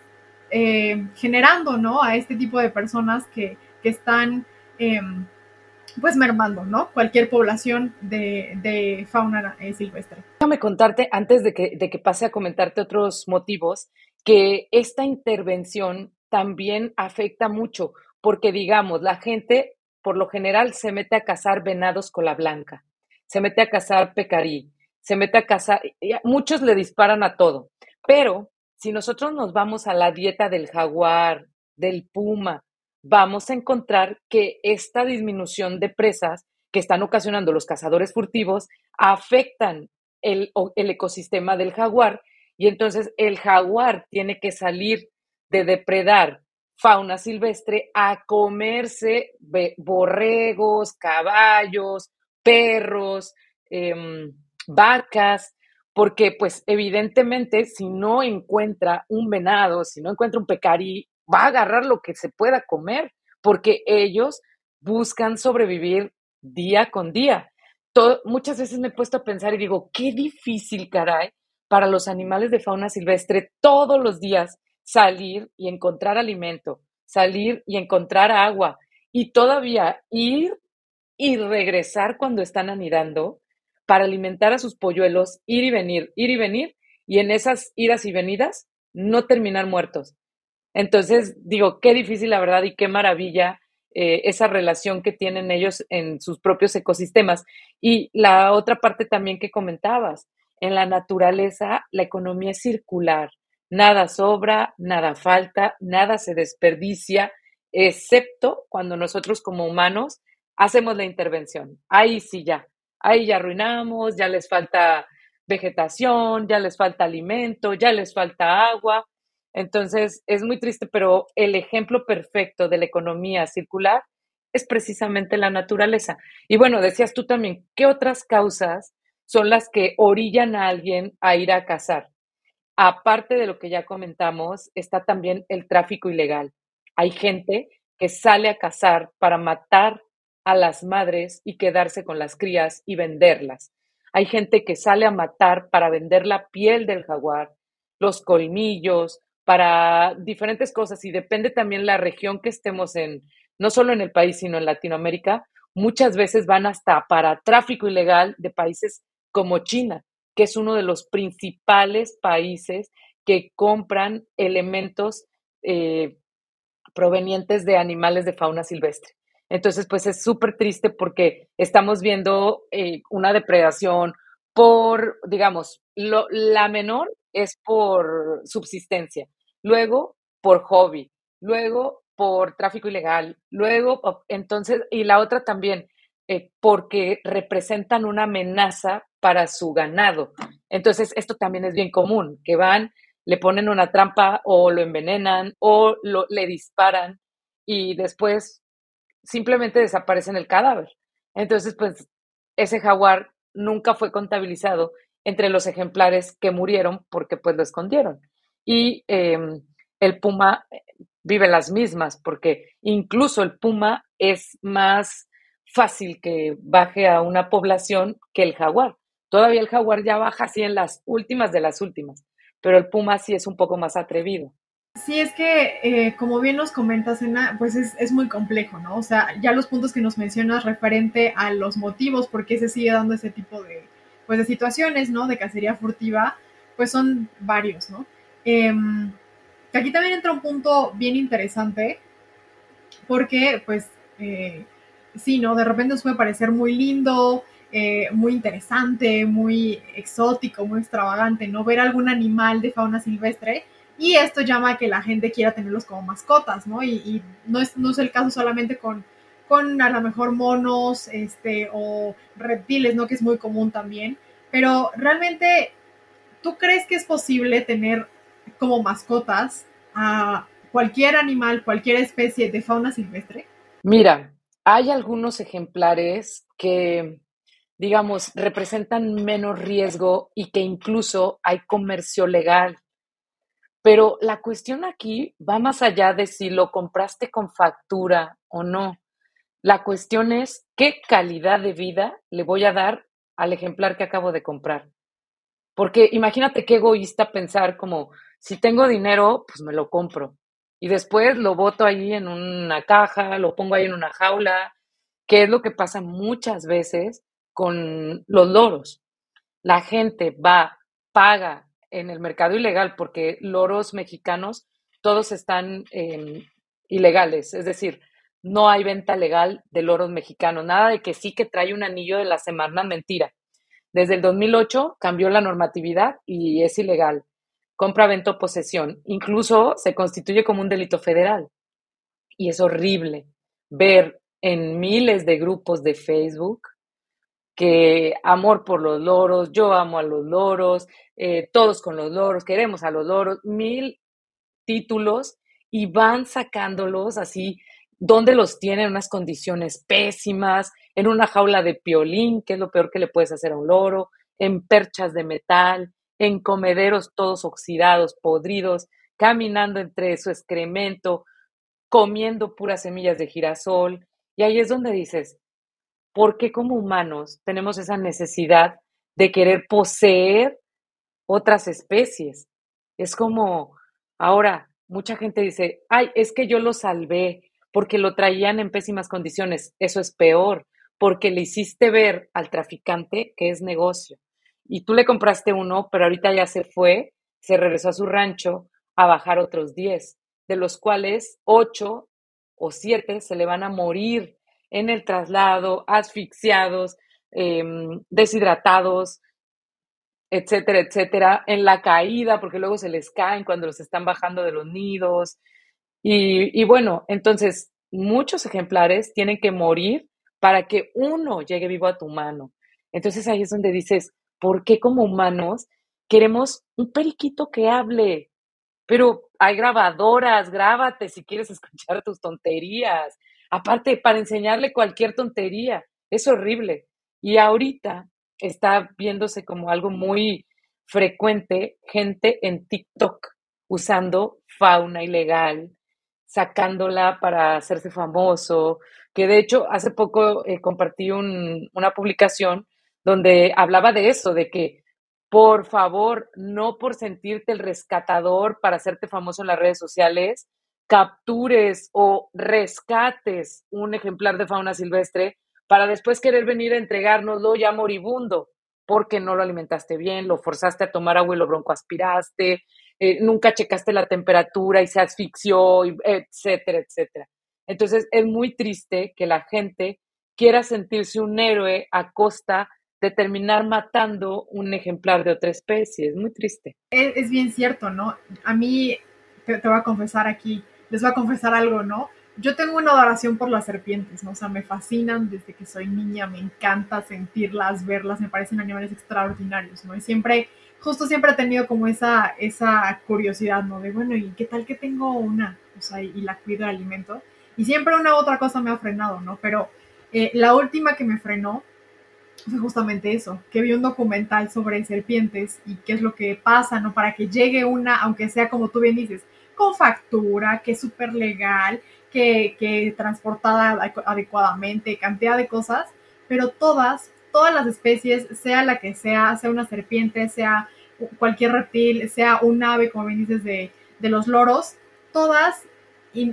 eh, generando, ¿no? A este tipo de personas que, están, em, pues, mermando, ¿no? Cualquier población de, fauna eh, silvestre. Déjame contarte, antes de que, de que pase a comentarte otros motivos, que esta intervención también afecta mucho, porque digamos, la gente por lo general se mete a cazar venados cola blanca, se mete a cazar pecarí, se mete a cazar, muchos le disparan a todo, pero si nosotros nos vamos a la dieta del jaguar, del puma, vamos a encontrar que esta disminución de presas que están ocasionando los cazadores furtivos afectan el, el ecosistema del jaguar y entonces el jaguar tiene que salir de depredar fauna silvestre a comerse borregos, caballos, perros, em, vacas, porque pues evidentemente si no encuentra un venado, si no encuentra un pecarí, va a agarrar lo que se pueda comer, porque ellos buscan sobrevivir día con día. muchas veces me he puesto a pensar y digo, qué difícil, caray, para los animales de fauna silvestre todos los días salir y encontrar alimento, salir y encontrar agua y todavía ir y regresar cuando están anidando para alimentar a sus polluelos, ir y venir, ir y venir, y en esas idas y venidas no terminar muertos. Entonces, digo, qué difícil la verdad y qué maravilla eh, esa relación que tienen ellos en sus propios ecosistemas. Y la otra parte también que comentabas, en la naturaleza la economía es circular. Nada sobra, nada falta, nada se desperdicia, excepto cuando nosotros como humanos hacemos la intervención. Ahí sí ya, ahí ya arruinamos, ya les falta vegetación, ya les falta alimento, ya les falta agua. Entonces, es muy triste, pero el ejemplo perfecto de la economía circular es precisamente la naturaleza. Y bueno, decías tú también, ¿qué otras causas son las que orillan a alguien a ir a cazar? aparte de lo que ya comentamos, está también el tráfico ilegal. Hay gente que sale a cazar para matar a las madres y quedarse con las crías y venderlas. Hay gente que sale a matar para vender la piel del jaguar, los colmillos, para diferentes cosas y depende también la región que estemos en, no solo en el país, sino en Latinoamérica, muchas veces van hasta para tráfico ilegal de países como China, que es uno de los principales países que compran elementos eh, provenientes de animales de fauna silvestre. Entonces, pues es súper triste porque estamos viendo eh, una depredación por, digamos, lo, la menor es por subsistencia, luego por hobby, luego por tráfico ilegal, luego, entonces, y la otra también, eh, porque representan una amenaza para su ganado. Entonces, esto también es bien común, que van, le ponen una trampa o lo envenenan o lo, le disparan y después simplemente desaparecen el cadáver. Entonces, pues ese jaguar nunca fue contabilizado entre los ejemplares que murieron porque pues lo escondieron. Y em, el puma eh, vive las mismas porque incluso el puma es más fácil que baje a una población que el jaguar. Todavía el jaguar ya baja así en las últimas de las últimas, pero el puma sí es un poco más atrevido. Sí, es que eh, como bien nos comentas, Ena, pues es, muy complejo, ¿no? O sea, ya los puntos que nos mencionas referente a los motivos por qué se sigue dando ese tipo de, pues, de situaciones, ¿no? De cacería furtiva, pues son varios, ¿no? Em, aquí también entra un punto bien interesante, porque, pues, eh, sí, ¿no? De repente nos puede parecer muy lindo, eh, muy interesante, muy exótico, muy extravagante, ¿no? Ver algún animal de fauna silvestre y esto llama a que la gente quiera tenerlos como mascotas, ¿no? Y, no, es, no es el caso solamente con, con a lo mejor monos, este, o reptiles, ¿no? Que es muy común también. Pero realmente, ¿tú crees que es posible tener como mascotas a cualquier animal, cualquier especie de fauna silvestre? Mira, hay algunos ejemplares que, digamos, representan menos riesgo y que incluso hay comercio legal. Pero la cuestión aquí va más allá de si lo compraste con factura o no. La cuestión es qué calidad de vida le voy a dar al ejemplar que acabo de comprar. Porque imagínate qué egoísta pensar como, si tengo dinero, pues me lo compro. Y después lo boto ahí en una caja, lo pongo ahí en una jaula, que es lo que pasa muchas veces con los loros. La gente va, paga en el mercado ilegal, porque loros mexicanos todos están ilegales, es decir, no hay venta legal de loros mexicanos, nada de que sí que trae un anillo de la semana, mentira. Desde el 2008 cambió la normatividad y es ilegal. Compra, venta o posesión. Incluso se constituye como un delito federal. Y es horrible ver en miles de grupos de Facebook que amor por los loros, yo amo a los loros, eh, todos con los loros, queremos a los loros, mil títulos y van sacándolos así, donde los tienen en unas condiciones pésimas, en una jaula de piolín, que es lo peor que le puedes hacer a un loro, en perchas de metal, en comederos todos oxidados, podridos, caminando entre su excremento, comiendo puras semillas de girasol. Y ahí es donde dices, ¿por qué como humanos tenemos esa necesidad de querer poseer otras especies? Es como, ahora, mucha gente dice, ay, es que yo lo salvé porque lo traían en pésimas condiciones. Eso es peor, porque le hiciste ver al traficante que es negocio. Y tú le compraste uno, pero ahorita ya se fue, se regresó a su rancho a bajar otros 10, de los cuales 8 o 7 se le van a morir en el traslado, asfixiados, em, deshidratados, etcétera, etcétera, en la caída, porque luego se les caen cuando los están bajando de los nidos. Y, y bueno, entonces muchos ejemplares tienen que morir para que uno llegue vivo a tu mano. Entonces ahí es donde dices, ¿por qué como humanos queremos un periquito que hable? Pero hay grabadoras, grábate si quieres escuchar tus tonterías. Aparte, para enseñarle cualquier tontería, es horrible. Y ahorita está viéndose como algo muy frecuente gente en TikTok usando fauna ilegal, sacándola para hacerse famoso, que de hecho hace poco eh, compartí una publicación donde hablaba de eso, de que por favor, no por sentirte el rescatador para hacerte famoso en las redes sociales, captures o rescates un ejemplar de fauna silvestre para después querer venir a entregárnoslo ya moribundo, porque no lo alimentaste bien, lo forzaste a tomar agua y lo broncoaspiraste, eh, nunca checaste la temperatura y se asfixió, etcétera, etcétera. Entonces es muy triste que la gente quiera sentirse un héroe a costa de terminar matando un ejemplar de otra especie. Es muy triste. Es, bien cierto, ¿no? A mí, te, voy a confesar aquí, les voy a confesar algo, ¿no? Yo tengo una adoración por las serpientes, ¿no? O sea, me fascinan desde que soy niña, me encanta sentirlas, verlas, me parecen animales extraordinarios, ¿no? Y siempre, justo siempre he tenido como esa, esa curiosidad, ¿no? De, bueno, ¿y qué tal que tengo una? O sea, y la cuido de alimento. Y siempre una u otra cosa me ha frenado, ¿no? Pero eh, la última que me frenó fue justamente eso, que vi un documental sobre serpientes y qué es lo que pasa, ¿no? Para que llegue una, aunque sea como tú bien dices, con factura, que es súper legal, que, que transportada adecuadamente, cantidad de cosas, pero todas, todas las especies, sea la que sea, sea una serpiente, sea cualquier reptil, sea un ave, como bien dices, de, de los loros, todas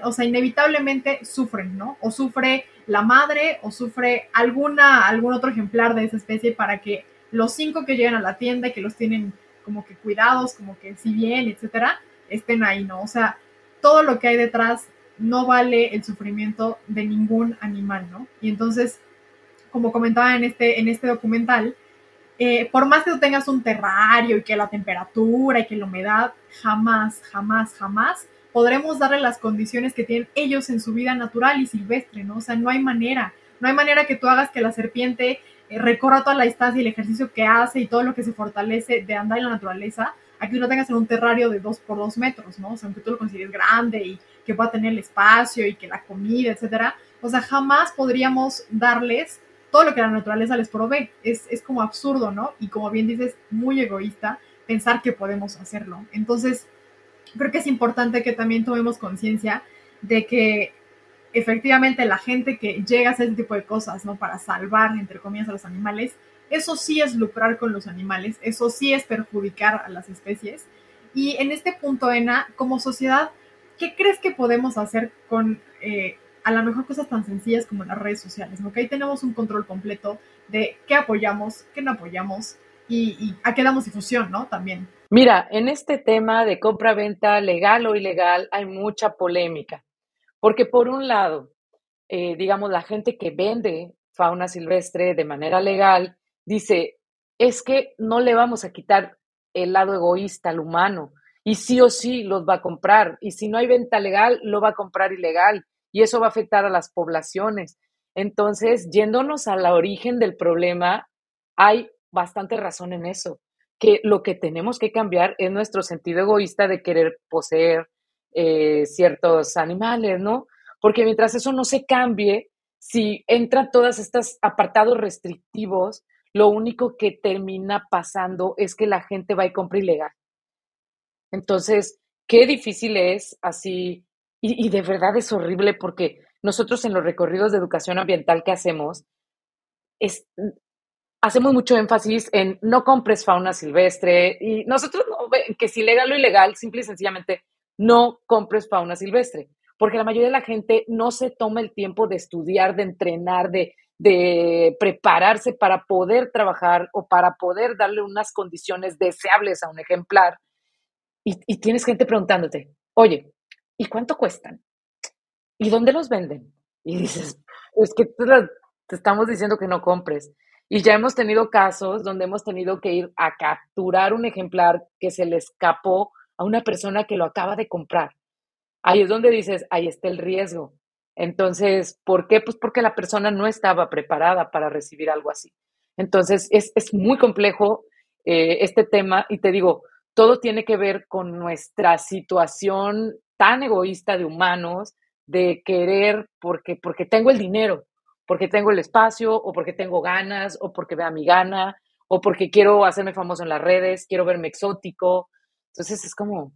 o sea, inevitablemente sufren, ¿no? O sufre la madre o sufre alguna, algún otro ejemplar de esa especie para que los cinco que llegan a la tienda y que los tienen como que cuidados, como que si bien, etcétera, estén ahí, ¿no? O sea, todo lo que hay detrás no vale el sufrimiento de ningún animal, ¿no? Y entonces, como comentaba en este, en este documental, eh, por más que tú tengas un terrario y que la temperatura y que la humedad, jamás, jamás, jamás podremos darle las condiciones que tienen ellos en su vida natural y silvestre, ¿no? O sea, no hay manera, no hay manera que tú hagas que la serpiente eh, recorra toda la distancia y el ejercicio que hace y todo lo que se fortalece de andar en la naturaleza, aquí tú lo tengas en un terrario de dos por dos metros, ¿no? O sea, aunque tú lo consideres grande y que pueda tener el espacio y que la comida, etcétera, o sea, jamás podríamos darles todo lo que la naturaleza les provee. Es, es como absurdo, ¿no? Y como bien dices, muy egoísta pensar que podemos hacerlo. Entonces, creo que es importante que también tomemos conciencia de que efectivamente la gente que llega a hacer ese tipo de cosas, ¿no? Para salvar, entre comillas, a los animales, eso sí es lucrar con los animales, eso sí es perjudicar a las especies. Y en este punto, Ena, como sociedad, ¿qué crees que podemos hacer con eh, a lo mejor cosas tan sencillas como las redes sociales? ¿no? Que ahí tenemos un control completo de qué apoyamos, qué no apoyamos y, a qué damos difusión, ¿no? También. Mira, en este tema de compra-venta legal o ilegal hay mucha polémica, porque por un lado, eh, digamos, la gente que vende fauna silvestre de manera legal dice, es que no le vamos a quitar el lado egoísta al humano y sí o sí los va a comprar y si no hay venta legal, lo va a comprar ilegal y eso va a afectar a las poblaciones. Entonces, yéndonos al origen del problema, hay bastante razón en eso, que lo que tenemos que cambiar es nuestro sentido egoísta de querer poseer eh, ciertos animales, ¿no? Porque mientras eso no se cambie, si entran todos estos apartados restrictivos, lo único que termina pasando es que la gente va y compra ilegal. Entonces, qué difícil es así, y, de verdad es horrible porque nosotros en los recorridos de educación ambiental que hacemos, es, hacemos mucho énfasis en no compres fauna silvestre y nosotros no, que si legal o ilegal, simple y sencillamente no compres fauna silvestre, porque la mayoría de la gente no se toma el tiempo de estudiar, de entrenar, de, de prepararse para poder trabajar o para poder darle unas condiciones deseables a un ejemplar. Y, tienes gente preguntándote, oye, ¿y cuánto cuestan? ¿Y dónde los venden? Y dices, es que te estamos diciendo que no compres. Y ya hemos tenido casos donde hemos tenido que ir a capturar un ejemplar que se le escapó a una persona que lo acaba de comprar. Ahí es donde dices, ahí está el riesgo. Entonces, ¿por qué? Pues porque la persona no estaba preparada para recibir algo así. Entonces, es, muy complejo eh, este tema y te digo, todo tiene que ver con nuestra situación tan egoísta de humanos, de querer porque, porque tengo el dinero, porque tengo el espacio o porque tengo ganas o porque vea mi gana o porque quiero hacerme famoso en las redes, quiero verme exótico. Entonces es como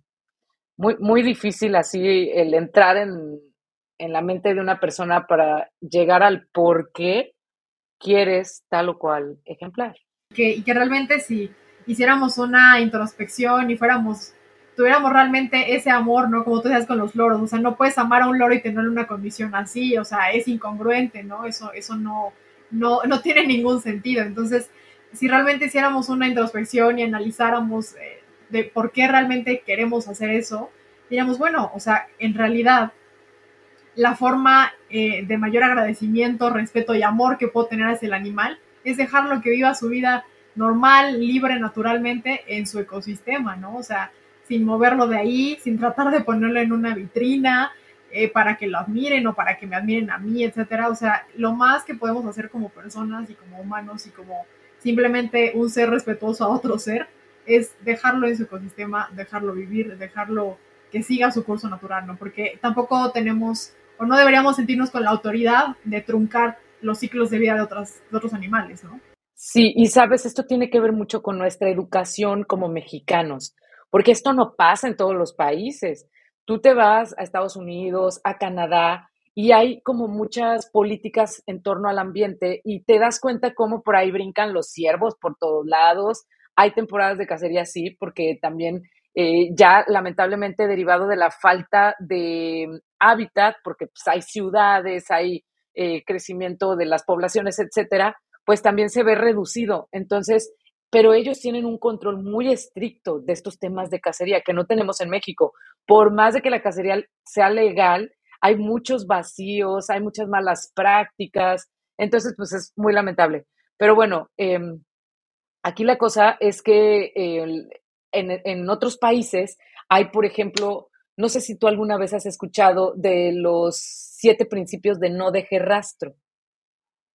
muy, muy difícil así el entrar en, en la mente de una persona para llegar al por qué quieres tal o cual ejemplar. Que, y que realmente si hiciéramos una introspección y fuéramos, tuviéramos realmente ese amor, ¿no? Como tú decías con los loros, o sea, no puedes amar a un loro y tener una condición así, o sea, es incongruente, ¿no? Eso, eso no, no, no tiene ningún sentido. Entonces, si realmente hiciéramos una introspección y analizáramos eh, de por qué realmente queremos hacer eso, diríamos, bueno, o sea, en realidad la forma eh, de mayor agradecimiento, respeto y amor que puedo tener hacia el animal es dejarlo que viva su vida normal, libre, naturalmente en su ecosistema, ¿no? O sea, sin moverlo de ahí, sin tratar de ponerlo en una vitrina eh, para que lo admiren o para que me admiren a mí, etcétera. O sea, lo más que podemos hacer como personas y como humanos y como simplemente un ser respetuoso a otro ser es dejarlo en su ecosistema, dejarlo vivir, dejarlo que siga su curso natural, ¿no? Porque tampoco tenemos o no deberíamos sentirnos con la autoridad de truncar los ciclos de vida de, de otros animales, ¿no? Sí, y sabes, esto tiene que ver mucho con nuestra educación como mexicanos, porque esto no pasa en todos los países. Tú te vas a Estados Unidos, a Canadá, y hay como muchas políticas en torno al ambiente y te das cuenta cómo por ahí brincan los ciervos por todos lados. Hay temporadas de cacería, sí, porque también eh, ya lamentablemente derivado de la falta de hábitat, porque pues, hay ciudades, hay eh, crecimiento de las poblaciones, etcétera, pues también se ve reducido. Entonces, pero ellos tienen un control muy estricto de estos temas de cacería que no tenemos en México. Por más de que la cacería sea legal, hay muchos vacíos, hay muchas malas prácticas, entonces pues es muy lamentable. Pero bueno, em, aquí la cosa es que en, otros países hay, por ejemplo, no sé si tú alguna vez has escuchado de los siete principios de no deje rastro,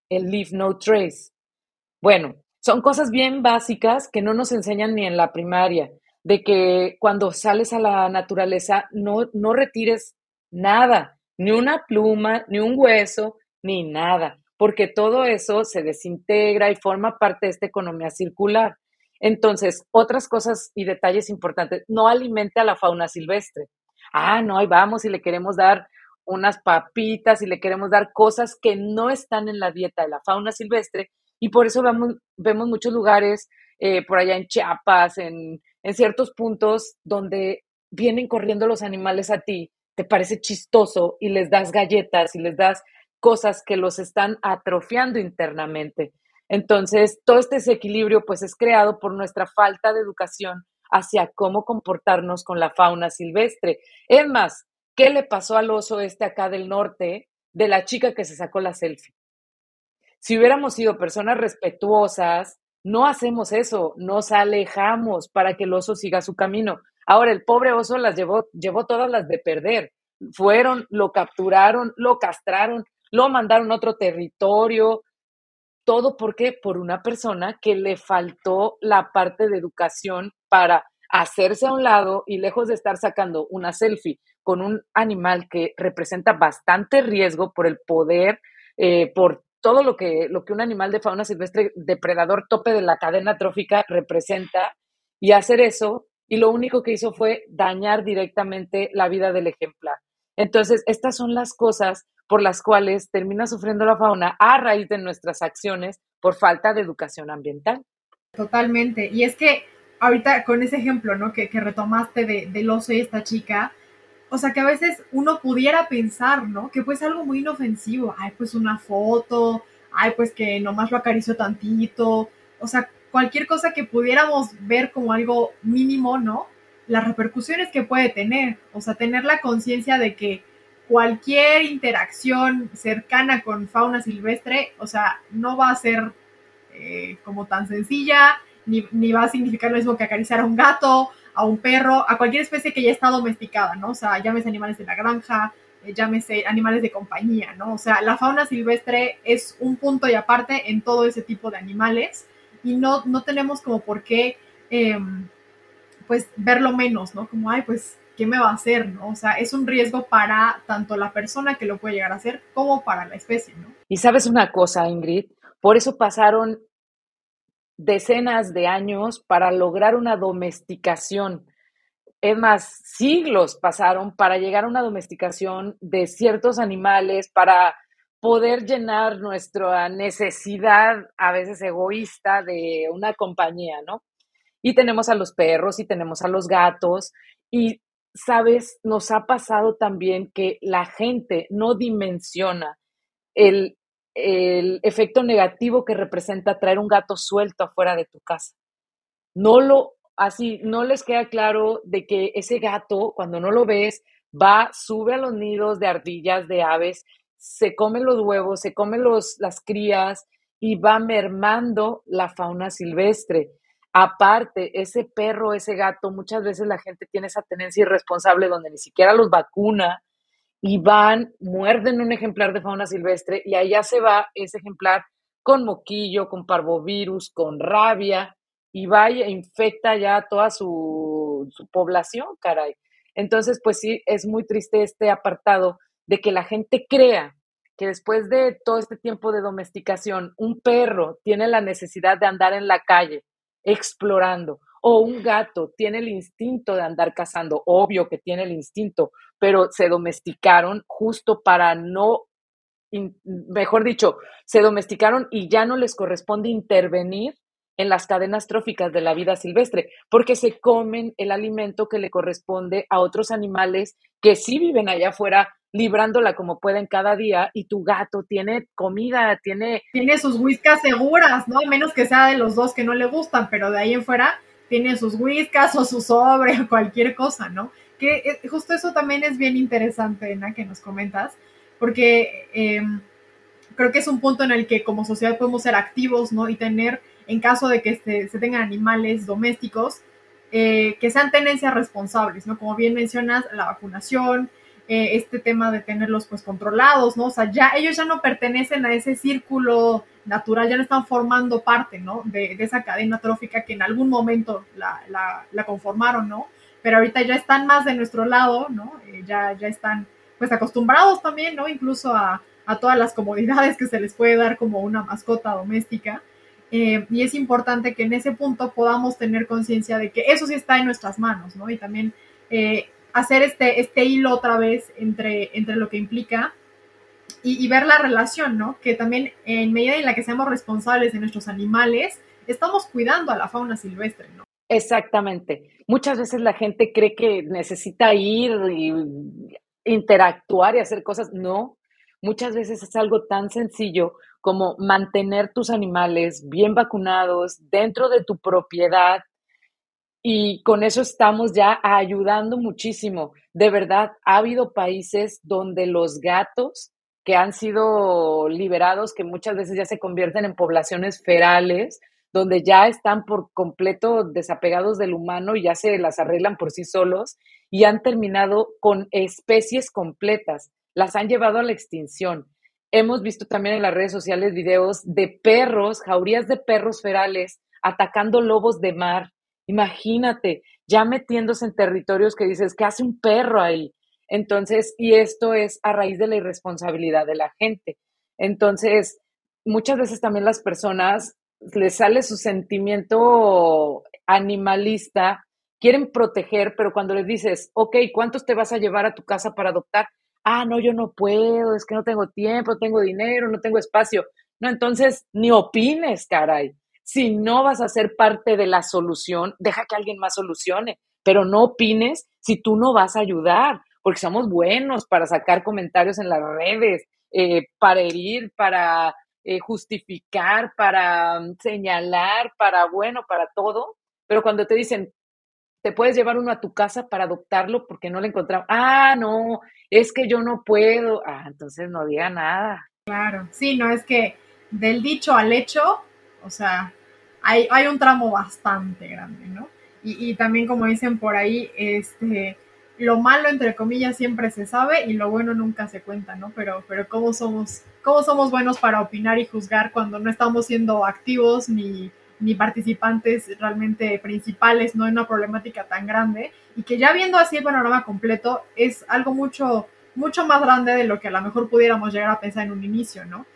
el leave no trace. Bueno, son cosas bien básicas que no nos enseñan ni en la primaria, de que cuando sales a la naturaleza no, no retires nada, ni una pluma, ni un hueso, ni nada, porque todo eso se desintegra y forma parte de esta economía circular. Entonces, otras cosas y detalles importantes, no alimente a la fauna silvestre. Ah, no, ahí vamos y le queremos dar unas papitas y le queremos dar cosas que no están en la dieta de la fauna silvestre y por eso vemos, muchos lugares eh, por allá en Chiapas, en, en ciertos puntos donde vienen corriendo los animales a ti, te parece chistoso y les das galletas y les das cosas que los están atrofiando internamente. Entonces, todo este desequilibrio pues es creado por nuestra falta de educación hacia cómo comportarnos con la fauna silvestre. Es más, ¿qué le pasó al oso este acá del norte de la chica que se sacó la selfie? Si hubiéramos sido personas respetuosas, no hacemos eso, nos alejamos para que el oso siga su camino. Ahora, el pobre oso las llevó, llevó todas las de perder. Fueron, lo capturaron, lo castraron, lo mandaron a otro territorio, todo porque por una persona que le faltó la parte de educación para hacerse a un lado y lejos de estar sacando una selfie con un animal que representa bastante riesgo por el poder, eh, por todo lo que, lo que un animal de fauna silvestre depredador tope de la cadena trófica representa, y hacer eso, y lo único que hizo fue dañar directamente la vida del ejemplar. Entonces, estas son las cosas por las cuales termina sufriendo la fauna a raíz de nuestras acciones por falta de educación ambiental. Totalmente. Y es que ahorita con ese ejemplo, ¿no? Que, retomaste de, del oso y esta chica, o sea, que a veces uno pudiera pensar, ¿no? Que pues algo muy inofensivo, ay, pues una foto, ay, pues que nomás lo acarició tantito, o sea, cualquier cosa que pudiéramos ver como algo mínimo, ¿no? Las repercusiones que puede tener, o sea, tener la conciencia de que cualquier interacción cercana con fauna silvestre, o sea, no va a ser eh, como tan sencilla, ni, va a significar lo mismo que acariciar a un gato, a un perro, a cualquier especie que ya está domesticada, ¿no? O sea, llámese animales de la granja, eh, llámese animales de compañía, ¿no? O sea, la fauna silvestre es un punto y aparte en todo ese tipo de animales y no, no tenemos como por qué, em, pues, verlo menos, ¿no? Como, ay, pues ¿qué me va a hacer? ¿no? O sea, es un riesgo para tanto la persona que lo puede llegar a hacer como para la especie, ¿no? Y sabes una cosa, Ingrid, por eso pasaron decenas de años para lograr una domesticación. Es más, siglos pasaron para llegar a una domesticación de ciertos animales, para poder llenar nuestra necesidad, a veces egoísta, de una compañía, ¿no? Y tenemos a los perros y tenemos a los gatos y sabes, nos ha pasado también que la gente no dimensiona el, efecto negativo que representa traer un gato suelto afuera de tu casa. No lo, así, no les queda claro de que ese gato, cuando no lo ves, va, sube a los nidos de ardillas, de aves, se come los huevos, se come los, las crías y va mermando la fauna silvestre. Aparte, ese perro, ese gato, muchas veces la gente tiene esa tenencia irresponsable donde ni siquiera los vacuna y van, muerden un ejemplar de fauna silvestre y allá se va ese ejemplar con moquillo, con parvovirus, con rabia y va e infecta ya toda su, su población, caray. Entonces, pues sí, es muy triste este apartado de que la gente crea que después de todo este tiempo de domesticación, un perro tiene la necesidad de andar en la calle explorando. O un gato tiene el instinto de andar cazando, obvio que tiene el instinto, pero se domesticaron justo para no, mejor dicho, se domesticaron y ya no les corresponde intervenir en las cadenas tróficas de la vida silvestre, porque se comen el alimento que le corresponde a otros animales que sí viven allá afuera librándola como pueden cada día y tu gato tiene comida, tiene... Tiene sus whiskas seguras, ¿no? A menos que sea de los dos que no le gustan, pero de ahí en fuera tiene sus whiskas o su sobre o cualquier cosa, ¿no? Que eh, justo eso también es bien interesante, Ana, que nos comentas, porque em, creo que es un punto en el que como sociedad podemos ser activos, ¿no? Y tener, en caso de que se, tengan animales domésticos, eh, que sean tenencias responsables, ¿no? Como bien mencionas, la vacunación, eh, este tema de tenerlos pues controlados, ¿no? O sea, ya ellos ya no pertenecen a ese círculo natural, ya no están formando parte, ¿no? De, esa cadena trófica que en algún momento la, la, conformaron, ¿no? Pero ahorita ya están más de nuestro lado, ¿no? Eh, ya, ya están pues acostumbrados también, ¿no? Incluso a, a, todas las comodidades que se les puede dar como una mascota doméstica. Eh, y es importante que en ese punto podamos tener conciencia de que eso sí está en nuestras manos, ¿no? Y también hacer este, este hilo otra vez entre, entre lo que implica y, ver la relación, ¿no? Que también en medida en la que seamos responsables de nuestros animales, estamos cuidando a la fauna silvestre, ¿no? Exactamente. Muchas veces la gente cree que necesita ir y interactuar y hacer cosas. No, muchas veces es algo tan sencillo como mantener tus animales bien vacunados dentro de tu propiedad y con eso estamos ya ayudando muchísimo. De verdad, ha habido países donde los gatos que han sido liberados, que muchas veces ya se convierten en poblaciones ferales, donde ya están por completo desapegados del humano y ya se las arreglan por sí solos y han terminado con especies completas, las han llevado a la extinción. Hemos visto también en las redes sociales videos de perros, jaurías de perros ferales atacando lobos de mar. Imagínate, ya metiéndose en territorios que dices, ¿qué hace un perro ahí? Entonces, y esto es a raíz de la irresponsabilidad de la gente. Entonces, muchas veces también las personas les sale su sentimiento animalista, quieren proteger, pero cuando les dices, ok, ¿cuántos te vas a llevar a tu casa para adoptar? ah, no, yo no puedo, es que no tengo tiempo, tengo dinero, no tengo espacio. No, entonces ni opines, caray. Si no vas a ser parte de la solución, deja que alguien más solucione, pero no opines si tú no vas a ayudar, porque somos buenos para sacar comentarios en las redes, eh, para herir, para eh, justificar, para mm, señalar, para bueno, para todo. Pero cuando te dicen, te puedes llevar uno a tu casa para adoptarlo porque no le encontramos. Ah, no, es que yo no puedo. Ah, entonces no diga nada. Claro, sí, no es que del dicho al hecho, o sea, hay, hay un tramo bastante grande, ¿no? Y, y, también como dicen por ahí, este, lo malo entre comillas siempre se sabe y lo bueno nunca se cuenta, ¿no? Pero, pero cómo somos, cómo somos buenos para opinar y juzgar cuando no estamos siendo activos ni ni participantes realmente principales, no en una problemática tan grande, y que ya viendo así el panorama completo es algo mucho, mucho más grande de lo que a lo mejor pudiéramos llegar a pensar en un inicio, ¿no?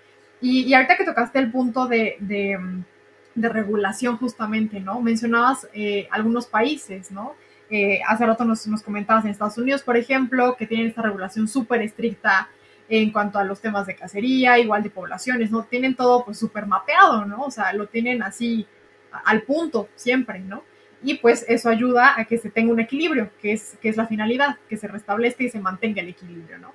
Y, ahorita que tocaste el punto de, de, regulación justamente, ¿no? Mencionabas eh, algunos países, ¿no? Eh, hace rato nos, nos comentabas en Estados Unidos, por ejemplo, que tienen esta regulación súper estricta en cuanto a los temas de cacería, igual de poblaciones, ¿no? Tienen todo pues súper mapeado, ¿no? O sea, lo tienen así al punto siempre, ¿no? Y pues eso ayuda a que se tenga un equilibrio, que es, que es la finalidad, que se restablezca y se mantenga el equilibrio, ¿no?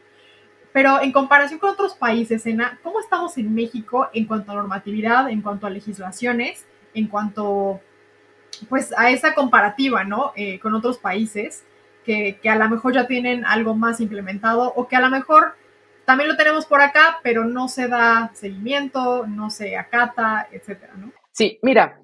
Pero en comparación con otros países, ¿cómo estamos en México en cuanto a normatividad, en cuanto a legislaciones, en cuanto pues a esa comparativa, ¿no? Eh, con otros países que, que a lo mejor ya tienen algo más implementado o que a lo mejor también lo tenemos por acá, pero no se da seguimiento, no se acata, etcétera, ¿no? Sí, mira,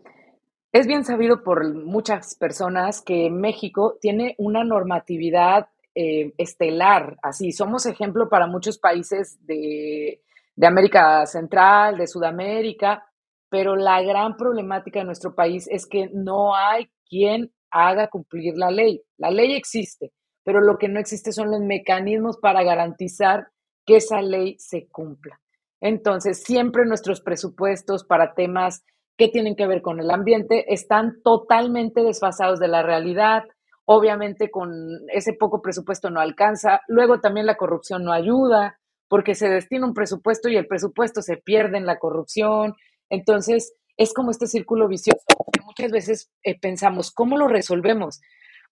es bien sabido por muchas personas que México tiene una normatividad eh, estelar, así, somos ejemplo para muchos países de, de América Central, de Sudamérica, pero la gran problemática de nuestro país es que no hay quien haga cumplir la ley. La ley existe, pero lo que no existe son los mecanismos para garantizar que esa ley se cumpla. Entonces, siempre nuestros presupuestos para temas que tienen que ver con el ambiente están totalmente desfasados de la realidad. Obviamente con ese poco presupuesto no alcanza. Luego también la corrupción no ayuda porque se destina un presupuesto y el presupuesto se pierde en la corrupción. Entonces, es como este círculo vicioso que muchas veces eh, pensamos, ¿cómo lo resolvemos?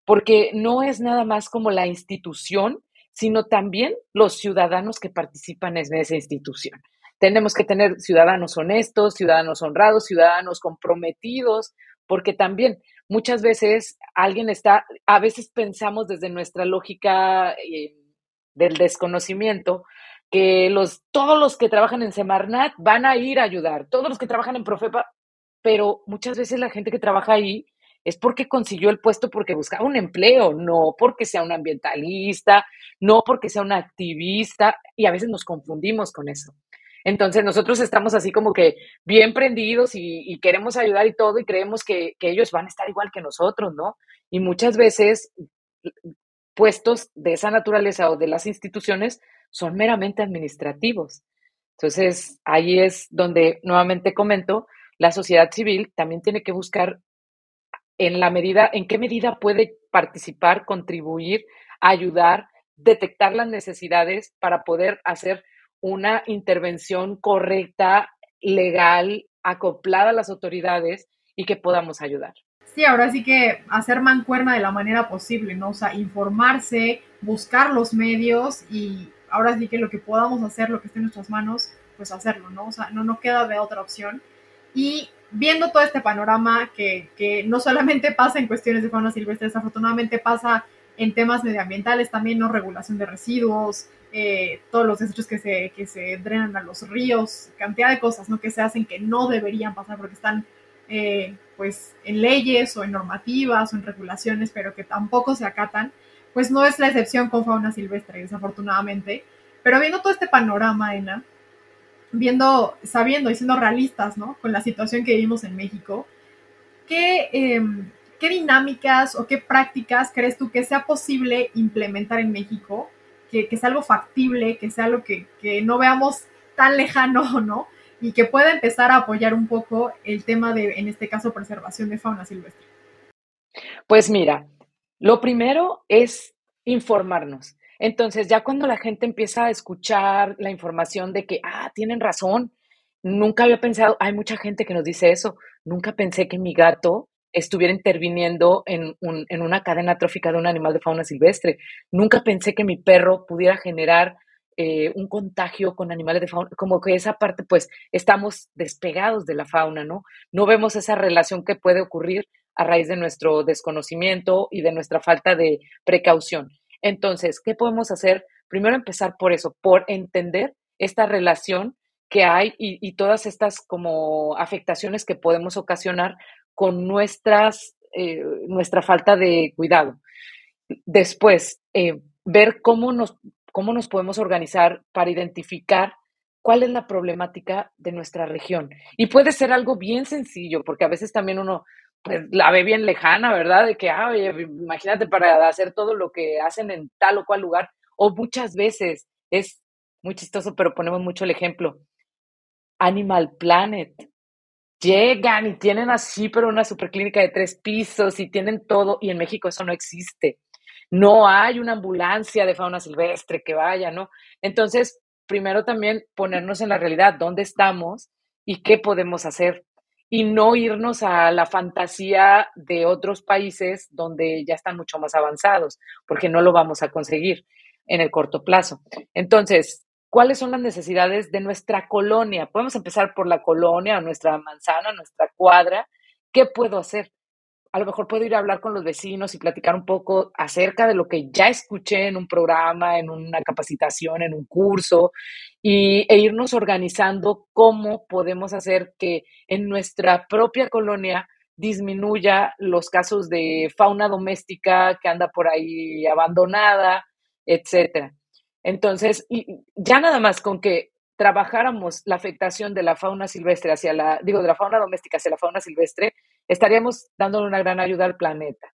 Porque no es nada más como la institución sino también los ciudadanos que participan en esa institución. Tenemos que tener ciudadanos honestos, ciudadanos honrados, ciudadanos comprometidos, porque también muchas veces alguien está, a veces pensamos desde nuestra lógica eh, del desconocimiento, que los, todos los que trabajan en Semarnat van a ir a ayudar, todos los que trabajan en Profepa, pero muchas veces la gente que trabaja ahí es porque consiguió el puesto porque buscaba un empleo, no porque sea un ambientalista, no porque sea un activista, y a veces nos confundimos con eso. Entonces nosotros estamos así como que bien prendidos y, queremos ayudar y todo y creemos que, que, ellos van a estar igual que nosotros, ¿no? Y muchas veces puestos de esa naturaleza o de las instituciones son meramente administrativos. Entonces ahí es donde nuevamente comento, la sociedad civil también tiene que buscar en la medida, en qué medida puede participar, contribuir, ayudar, detectar las necesidades para poder hacer una intervención correcta, legal, acoplada a las autoridades y que podamos ayudar. Sí, ahora sí que hacer mancuerna de la manera posible, ¿no? O sea, informarse, buscar los medios y ahora sí que lo que podamos hacer, lo que esté en nuestras manos, pues hacerlo, ¿no? O sea, no nos queda de otra opción. Y viendo todo este panorama que, que no solamente pasa en cuestiones de fauna silvestre, desafortunadamente pasa en temas medioambientales también, ¿no? Regulación de residuos, eh, todos los desechos que se, que se drenan a los ríos, cantidad de cosas, ¿no? Que se hacen que no deberían pasar porque están, eh, pues, en leyes o en normativas o en regulaciones, pero que tampoco se acatan, pues no es la excepción con fauna silvestre, desafortunadamente. Pero viendo todo este panorama, Ena, viendo, sabiendo y siendo realistas, ¿no? Con la situación que vivimos en México, ¿qué, em, ¿qué dinámicas o qué prácticas crees tú que sea posible implementar en México? Que, que sea algo factible, que sea algo que, no veamos tan lejano, ¿no? Y que pueda empezar a apoyar un poco el tema de, en este caso, preservación de fauna silvestre. Pues mira, lo primero es informarnos. Entonces, ya cuando la gente empieza a escuchar la información de que, ah, tienen razón, nunca había pensado, hay mucha gente que nos dice eso, nunca pensé que mi gato estuviera interviniendo en, en una cadena trófica de un animal de fauna silvestre, nunca pensé que mi perro pudiera generar eh, un contagio con animales de fauna, como que esa parte, pues estamos despegados de la fauna, ¿no? No vemos esa relación que puede ocurrir a raíz de nuestro desconocimiento y de nuestra falta de precaución. Entonces, ¿qué podemos hacer? Primero empezar por eso, por entender esta relación que hay y, todas estas como afectaciones que podemos ocasionar con nuestras, eh, nuestra falta de cuidado. Después, eh, ver cómo nos, cómo nos podemos organizar para identificar cuál es la problemática de nuestra región. Y puede ser algo bien sencillo, porque a veces también uno pues la ve bien lejana, ¿verdad? De que, ah, imagínate para hacer todo lo que hacen en tal o cual lugar. O muchas veces es muy chistoso, pero ponemos mucho el ejemplo. Animal Planet. Llegan y tienen así, pero una superclínica de tres pisos y tienen todo, y en México eso no existe. No hay una ambulancia de fauna silvestre que vaya, ¿no? Entonces, primero también ponernos en la realidad, dónde estamos y qué podemos hacer y no irnos a la fantasía de otros países donde ya están mucho más avanzados, porque no lo vamos a conseguir en el corto plazo. Entonces, ¿cuáles son las necesidades de nuestra colonia? Podemos empezar por la colonia, nuestra manzana, nuestra cuadra. ¿Qué puedo hacer? a lo mejor puedo ir a hablar con los vecinos y platicar un poco acerca de lo que ya escuché en un programa, en una capacitación, en un curso, y, e irnos organizando cómo podemos hacer que en nuestra propia colonia disminuya los casos de fauna doméstica que anda por ahí abandonada, etcétera. Entonces, ya nada más con que trabajáramos la afectación de la fauna silvestre hacia la, digo, de la fauna doméstica hacia la fauna silvestre, estaríamos dándole una gran ayuda al planeta.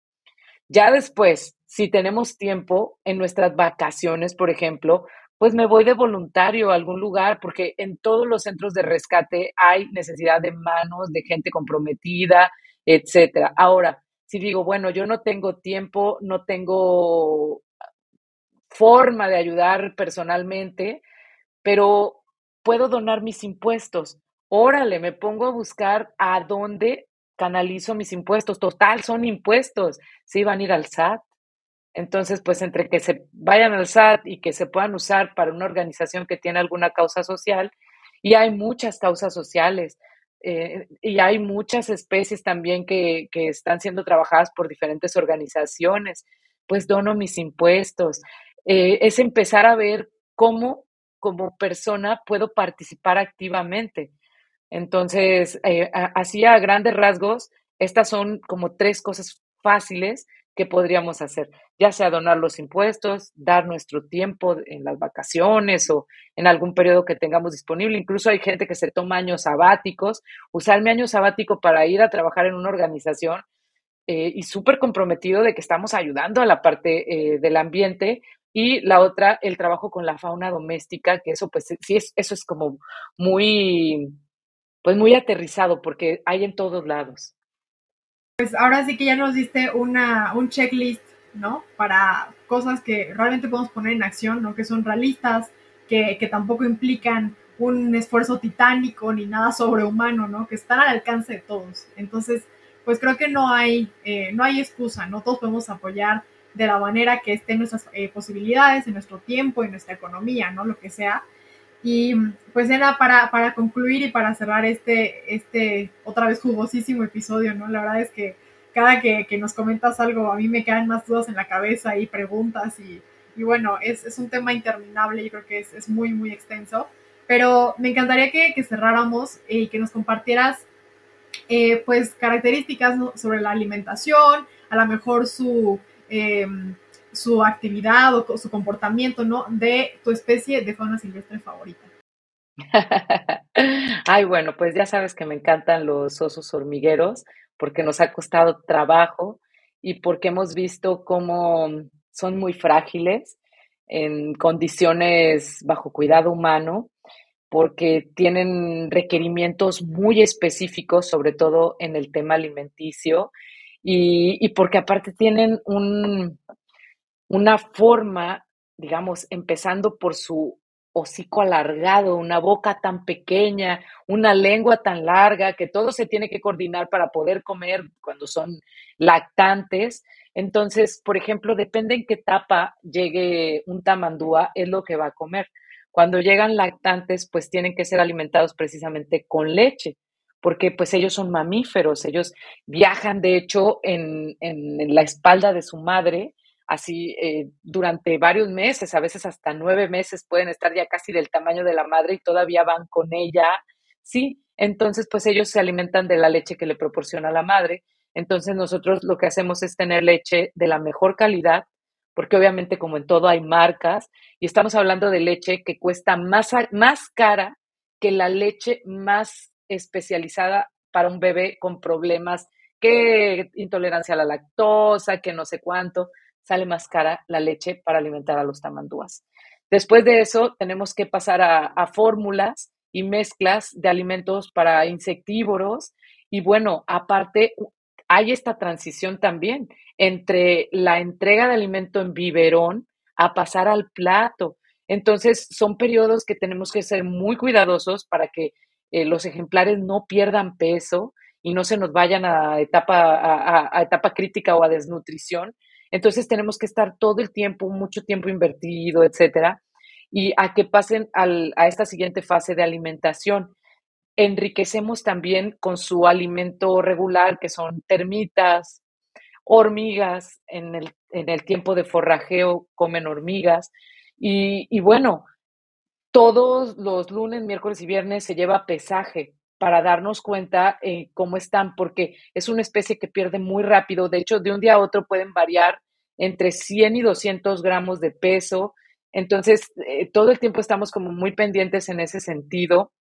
Ya después, si tenemos tiempo en nuestras vacaciones, por ejemplo, pues me voy de voluntario a algún lugar, porque en todos los centros de rescate hay necesidad de manos, de gente comprometida, etcétera. Ahora, si digo, bueno, yo no tengo tiempo, no tengo forma de ayudar personalmente, pero puedo donar mis impuestos. Órale, me pongo a buscar a dónde canalizo mis impuestos. Total, son impuestos. Sí, van a ir al SAT. Entonces, pues entre que se vayan al SAT y que se puedan usar para una organización que tiene alguna causa social, y hay muchas causas sociales, eh, y hay muchas especies también que, que están siendo trabajadas por diferentes organizaciones, pues dono mis impuestos. Eh, es empezar a ver cómo como persona puedo participar activamente. Entonces, eh, así a grandes rasgos, estas son como tres cosas fáciles que podríamos hacer, ya sea donar los impuestos, dar nuestro tiempo en las vacaciones o en algún periodo que tengamos disponible. Incluso hay gente que se toma años sabáticos, usar mi año sabático para ir a trabajar en una organización eh, y súper comprometido de que estamos ayudando a la parte eh, del ambiente. Y la otra, el trabajo con la fauna doméstica, que eso pues sí es, eso es como muy, pues muy aterrizado porque hay en todos lados. Pues ahora sí que ya nos diste una, un checklist, ¿no? Para cosas que realmente podemos poner en acción, ¿no? Que son realistas, que, que tampoco implican un esfuerzo titánico ni nada sobrehumano, ¿no? Que están al alcance de todos. Entonces, pues creo que no hay, eh, no hay excusa, ¿no? Todos podemos apoyar de la manera que estén nuestras eh, posibilidades, en nuestro tiempo, en nuestra economía, ¿no? Lo que sea. Y pues era para, para concluir y para cerrar este, este otra vez jugosísimo episodio, ¿no? La verdad es que cada que, que nos comentas algo, a mí me quedan más dudas en la cabeza y preguntas y, y bueno, es, es, un tema interminable y creo que es, es, muy, muy extenso. Pero me encantaría que, que cerráramos y que nos compartieras eh, pues características sobre la alimentación, a lo mejor su... Eh, su actividad o su comportamiento, ¿no? De tu especie de fauna silvestre favorita. Ay, bueno, pues ya sabes que me encantan los osos hormigueros porque nos ha costado trabajo y porque hemos visto cómo son muy frágiles en condiciones bajo cuidado humano, porque tienen requerimientos muy específicos, sobre todo en el tema alimenticio, y, y porque aparte tienen un, una forma, digamos, empezando por su hocico alargado, una boca tan pequeña, una lengua tan larga, que todo se tiene que coordinar para poder comer cuando son lactantes. Entonces, por ejemplo, depende en qué etapa llegue un tamandúa, es lo que va a comer. Cuando llegan lactantes, pues tienen que ser alimentados precisamente con leche, porque pues ellos son mamíferos, ellos viajan de hecho en, en la espalda de su madre, así eh, durante varios meses, a veces hasta nueve meses pueden estar ya casi del tamaño de la madre y todavía van con ella, ¿sí? Entonces, pues ellos se alimentan de la leche que le proporciona la madre. Entonces, nosotros lo que hacemos es tener leche de la mejor calidad, porque obviamente como en todo hay marcas, y estamos hablando de leche que cuesta más, más cara que la leche más especializada para un bebé con problemas, que intolerancia a la lactosa, que no sé cuánto sale más cara la leche para alimentar a los tamandúas. Después de eso, tenemos que pasar a, fórmulas y mezclas de alimentos para insectívoros. Y bueno, aparte, hay esta transición también entre la entrega de alimento en biberón a pasar al plato. Entonces, son periodos que tenemos que ser muy cuidadosos para que eh, los ejemplares no pierdan peso y no se nos vayan a etapa, a etapa crítica o a desnutrición. Entonces tenemos que estar todo el tiempo, mucho tiempo invertido, etcétera, y a que pasen a esta siguiente fase de alimentación. Enriquecemos también con su alimento regular, que son termitas, hormigas, en el, tiempo de forrajeo comen hormigas. Y bueno, todos los lunes, miércoles y viernes se lleva pesaje para darnos cuenta eh, cómo están, porque es una especie que pierde muy rápido. De hecho, de un día a otro pueden variar entre 100 y 200 gramos de peso. Entonces, eh, todo el tiempo estamos como muy pendientes en ese sentido,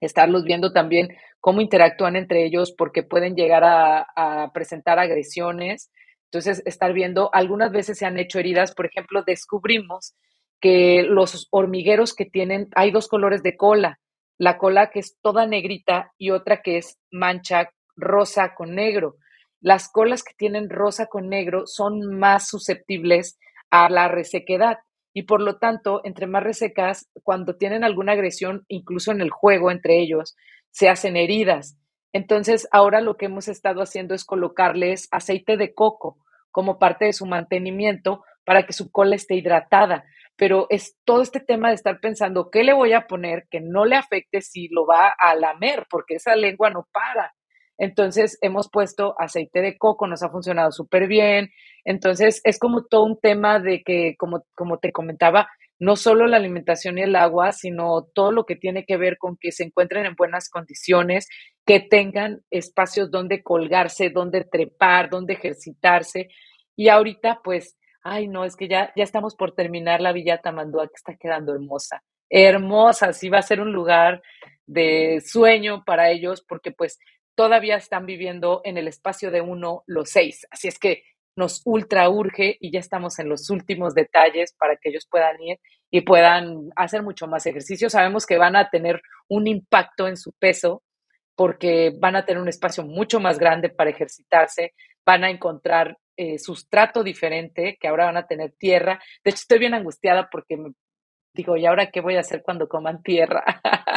estarlos viendo también cómo interactúan entre ellos, porque pueden llegar a, a presentar agresiones. Entonces, estar viendo, algunas veces se han hecho heridas, por ejemplo, descubrimos que los hormigueros que tienen, hay dos colores de cola, la cola que es toda negrita y otra que es mancha rosa con negro. Las colas que tienen rosa con negro son más susceptibles a la resequedad y por lo tanto, entre más resecas, cuando tienen alguna agresión, incluso en el juego entre ellos, se hacen heridas. Entonces, ahora lo que hemos estado haciendo es colocarles aceite de coco como parte de su mantenimiento para que su cola esté hidratada pero es todo este tema de estar pensando qué le voy a poner que no le afecte si lo va a lamer, porque esa lengua no para. Entonces hemos puesto aceite de coco, nos ha funcionado súper bien. Entonces es como todo un tema de que, como, como te comentaba, no solo la alimentación y el agua, sino todo lo que tiene que ver con que se encuentren en buenas condiciones que tengan espacios donde colgarse, donde trepar, donde ejercitarse. Y ahorita, pues, ay, no, es que ya, ya estamos por terminar la Villa Tamandúa, que está quedando hermosa. Hermosa, sí va a ser un lugar de sueño para ellos, porque pues todavía están viviendo en el espacio de uno los seis. Así es que nos ultra urge y ya estamos en los últimos detalles para que ellos puedan ir y puedan hacer mucho más ejercicio. Sabemos que van a tener un impacto en su peso porque van a tener un espacio mucho más grande para ejercitarse, van a encontrar eh, sustrato diferente, que ahora van a tener tierra. De hecho, estoy bien angustiada porque me digo, ¿y ahora qué voy a hacer cuando coman tierra?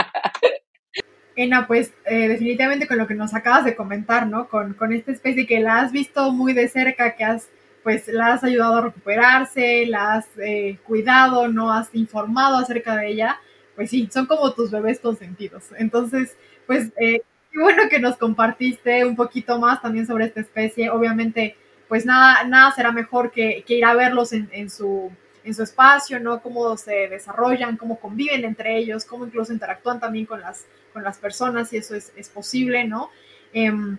Ena, pues eh, definitivamente con lo que nos acabas de comentar, ¿no? Con, con esta especie que la has visto muy de cerca, que has, pues, la has ayudado a recuperarse, la has eh, cuidado, ¿no? Has informado acerca de ella, pues sí, son como tus bebés consentidos. Entonces, pues, eh, qué bueno que nos compartiste un poquito más también sobre esta especie. Obviamente, pues nada, nada será mejor que, que ir a verlos en, en su en su espacio, ¿no? Cómo se desarrollan, cómo conviven entre ellos, cómo incluso interactúan también con las, con las personas, y eso es, posible, ¿no? Em,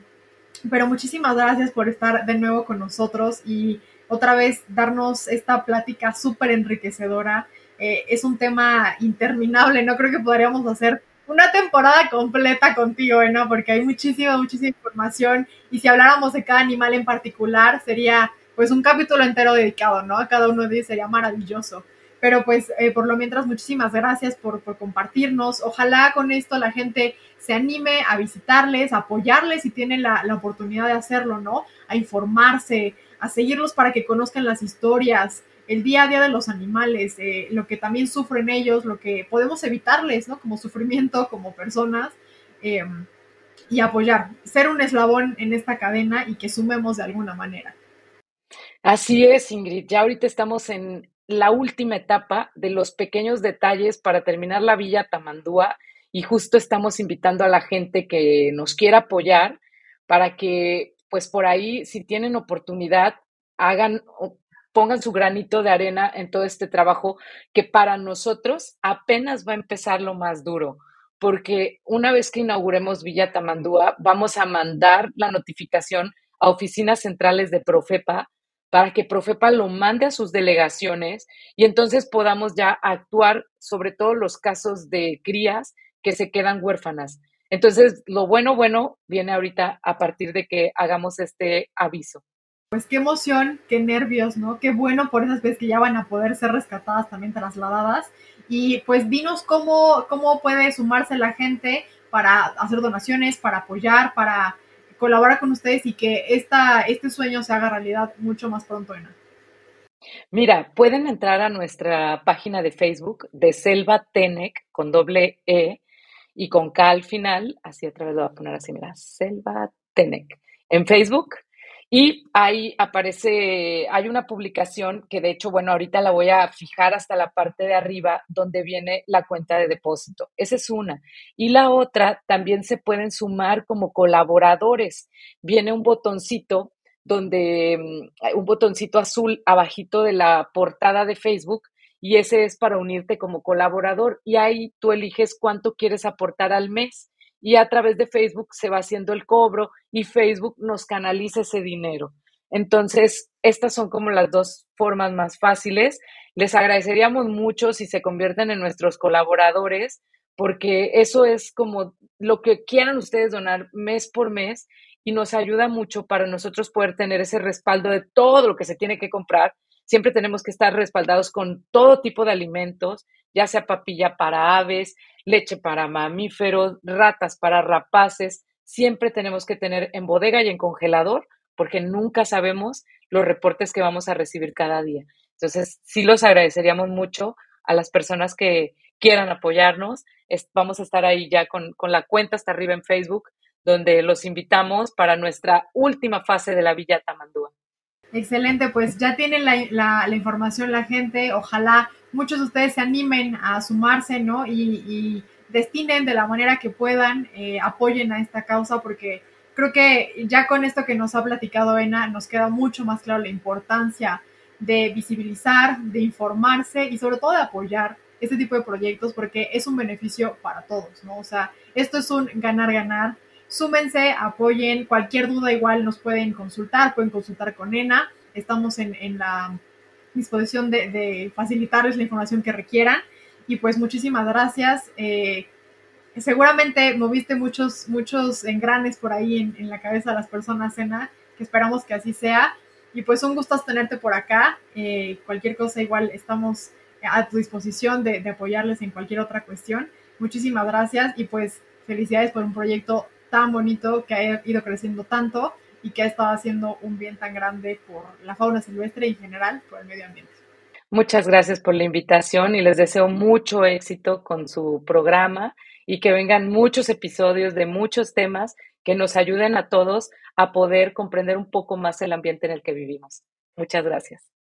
pero muchísimas gracias por estar de nuevo con nosotros y otra vez darnos esta plática súper enriquecedora. Eh, es un tema interminable, no creo que podríamos hacer una temporada completa contigo, ¿no? Porque hay muchísima, muchísima información y si habláramos de cada animal en particular sería pues un capítulo entero dedicado, ¿no? A cada uno de ellos sería maravilloso. Pero pues eh, por lo mientras, muchísimas gracias por, compartirnos. Ojalá con esto la gente se anime a visitarles, a apoyarles si tienen la, oportunidad de hacerlo, ¿no? A informarse, a seguirlos para que conozcan las historias, el día a día de los animales, eh, lo que también sufren ellos, lo que podemos evitarles, ¿no? Como sufrimiento, como personas, em, y apoyar, ser un eslabón en esta cadena y que sumemos de alguna manera. Así es, Ingrid. Ya ahorita estamos en la última etapa de los pequeños detalles para terminar la Villa Tamandúa y justo estamos invitando a la gente que nos quiera apoyar para que, pues por ahí, si tienen oportunidad, hagan pongan su granito de arena en todo este trabajo que para nosotros apenas va a empezar lo más duro, porque una vez que inauguremos Villa Tamandúa, vamos a mandar la notificación a oficinas centrales de Profepa para que Profepa lo mande a sus delegaciones y entonces podamos ya actuar sobre todos los casos de crías que se quedan huérfanas. Entonces, lo bueno, bueno, viene ahorita a partir de que hagamos este aviso. Pues qué emoción, qué nervios, ¿no? Qué bueno por esas veces que ya van a poder ser rescatadas, también trasladadas. Y pues dinos cómo, cómo puede sumarse la gente para hacer donaciones, para apoyar, para colaborar con ustedes y que esta, este sueño se haga realidad mucho más pronto? Mira, pueden entrar a nuestra página de Facebook de Selva Tenec con doble E y con K al final, así otra vez lo voy a poner así, mira, Selva Tenec en Facebook y ahí aparece, hay una publicación que de hecho, bueno, ahorita la voy a fijar hasta la parte de arriba donde viene la cuenta de depósito. Esa es una. Y la otra, también se pueden sumar como colaboradores. Viene un botoncito donde, mm, un botoncito azul abajito de la portada de Facebook y ese es para unirte como colaborador y ahí tú eliges cuánto quieres aportar al mes y a través de Facebook se va haciendo el cobro y Facebook nos canaliza ese dinero. Entonces, estas son como las dos formas más fáciles. Les agradeceríamos mucho si se convierten en nuestros colaboradores, porque eso es como lo que quieran ustedes donar mes por mes y nos ayuda mucho para nosotros poder tener ese respaldo de todo lo que se tiene que comprar. Siempre tenemos que estar respaldados con todo tipo de alimentos, ya sea papilla para aves, leche para mamíferos, ratas para rapaces. Siempre tenemos que tener en bodega y en congelador porque nunca sabemos los reportes que vamos a recibir cada día. Entonces, sí los agradeceríamos mucho a las personas que quieran apoyarnos. vamos a estar ahí ya con, con la cuenta hasta arriba en Facebook, donde los invitamos para nuestra última fase de la Villa Tamandúa. Excelente, pues ya tienen la, información la gente, ojalá muchos de ustedes se animen a sumarse, ¿no? Y, destinen de la manera que puedan, eh, apoyen a esta causa, porque creo que ya con esto que nos ha platicado Ena, nos queda mucho más claro la importancia de visibilizar, de informarse y sobre todo de apoyar este tipo de proyectos, porque es un beneficio para todos, ¿no? O sea, esto es un ganar-ganar súmense, apoyen, cualquier duda igual nos pueden consultar, pueden consultar con ENA, estamos en, la disposición de, facilitarles la información que requieran. Y pues muchísimas gracias. Eh, seguramente moviste muchos, muchos engranes por ahí en, la cabeza de las personas, ENA, que esperamos que así sea. Y pues un gusto tenerte por acá. Eh, cualquier cosa igual estamos a tu disposición de, de apoyarles en cualquier otra cuestión. Muchísimas gracias y pues felicidades por un proyecto tan bonito que ha ido creciendo tanto y que ha estado haciendo un bien tan grande por la fauna silvestre y en general por el medio ambiente. Muchas gracias por la invitación y les deseo mucho éxito con su programa y que vengan muchos episodios de muchos temas que nos ayuden a todos a poder comprender un poco más el ambiente en el que vivimos. Muchas gracias.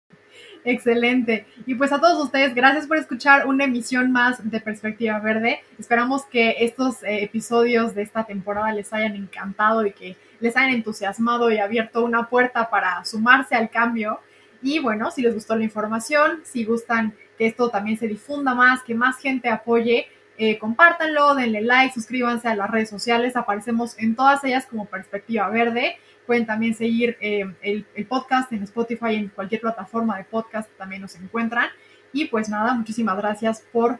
Excelente. Y pues a todos ustedes, gracias por escuchar una emisión más de Perspectiva Verde. Esperamos que estos eh, episodios de esta temporada les hayan encantado y que les hayan entusiasmado y abierto una puerta para sumarse al cambio. Y bueno, si les gustó la información, si gustan que esto también se difunda más, que más gente apoye, eh, compártanlo, denle like, suscríbanse a las redes sociales, aparecemos en todas ellas como Perspectiva Verde. Pueden también seguir eh, el, podcast en Spotify, en cualquier plataforma de podcast también nos encuentran. Y pues nada, muchísimas gracias por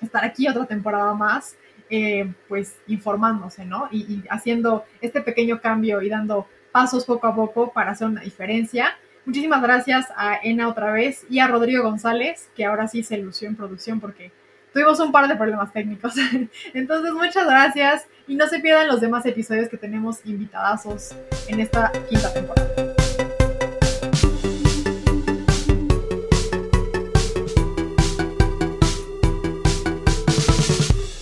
estar aquí otra temporada más, eh, pues informándose, ¿no? Y, y, haciendo este pequeño cambio y dando pasos poco a poco para hacer una diferencia. Muchísimas gracias a Ena otra vez y a Rodrigo González, que ahora sí se lució en producción porque tuvimos un par de problemas técnicos. Entonces, muchas gracias y no se pierdan los demás episodios que tenemos invitadazos en esta quinta temporada.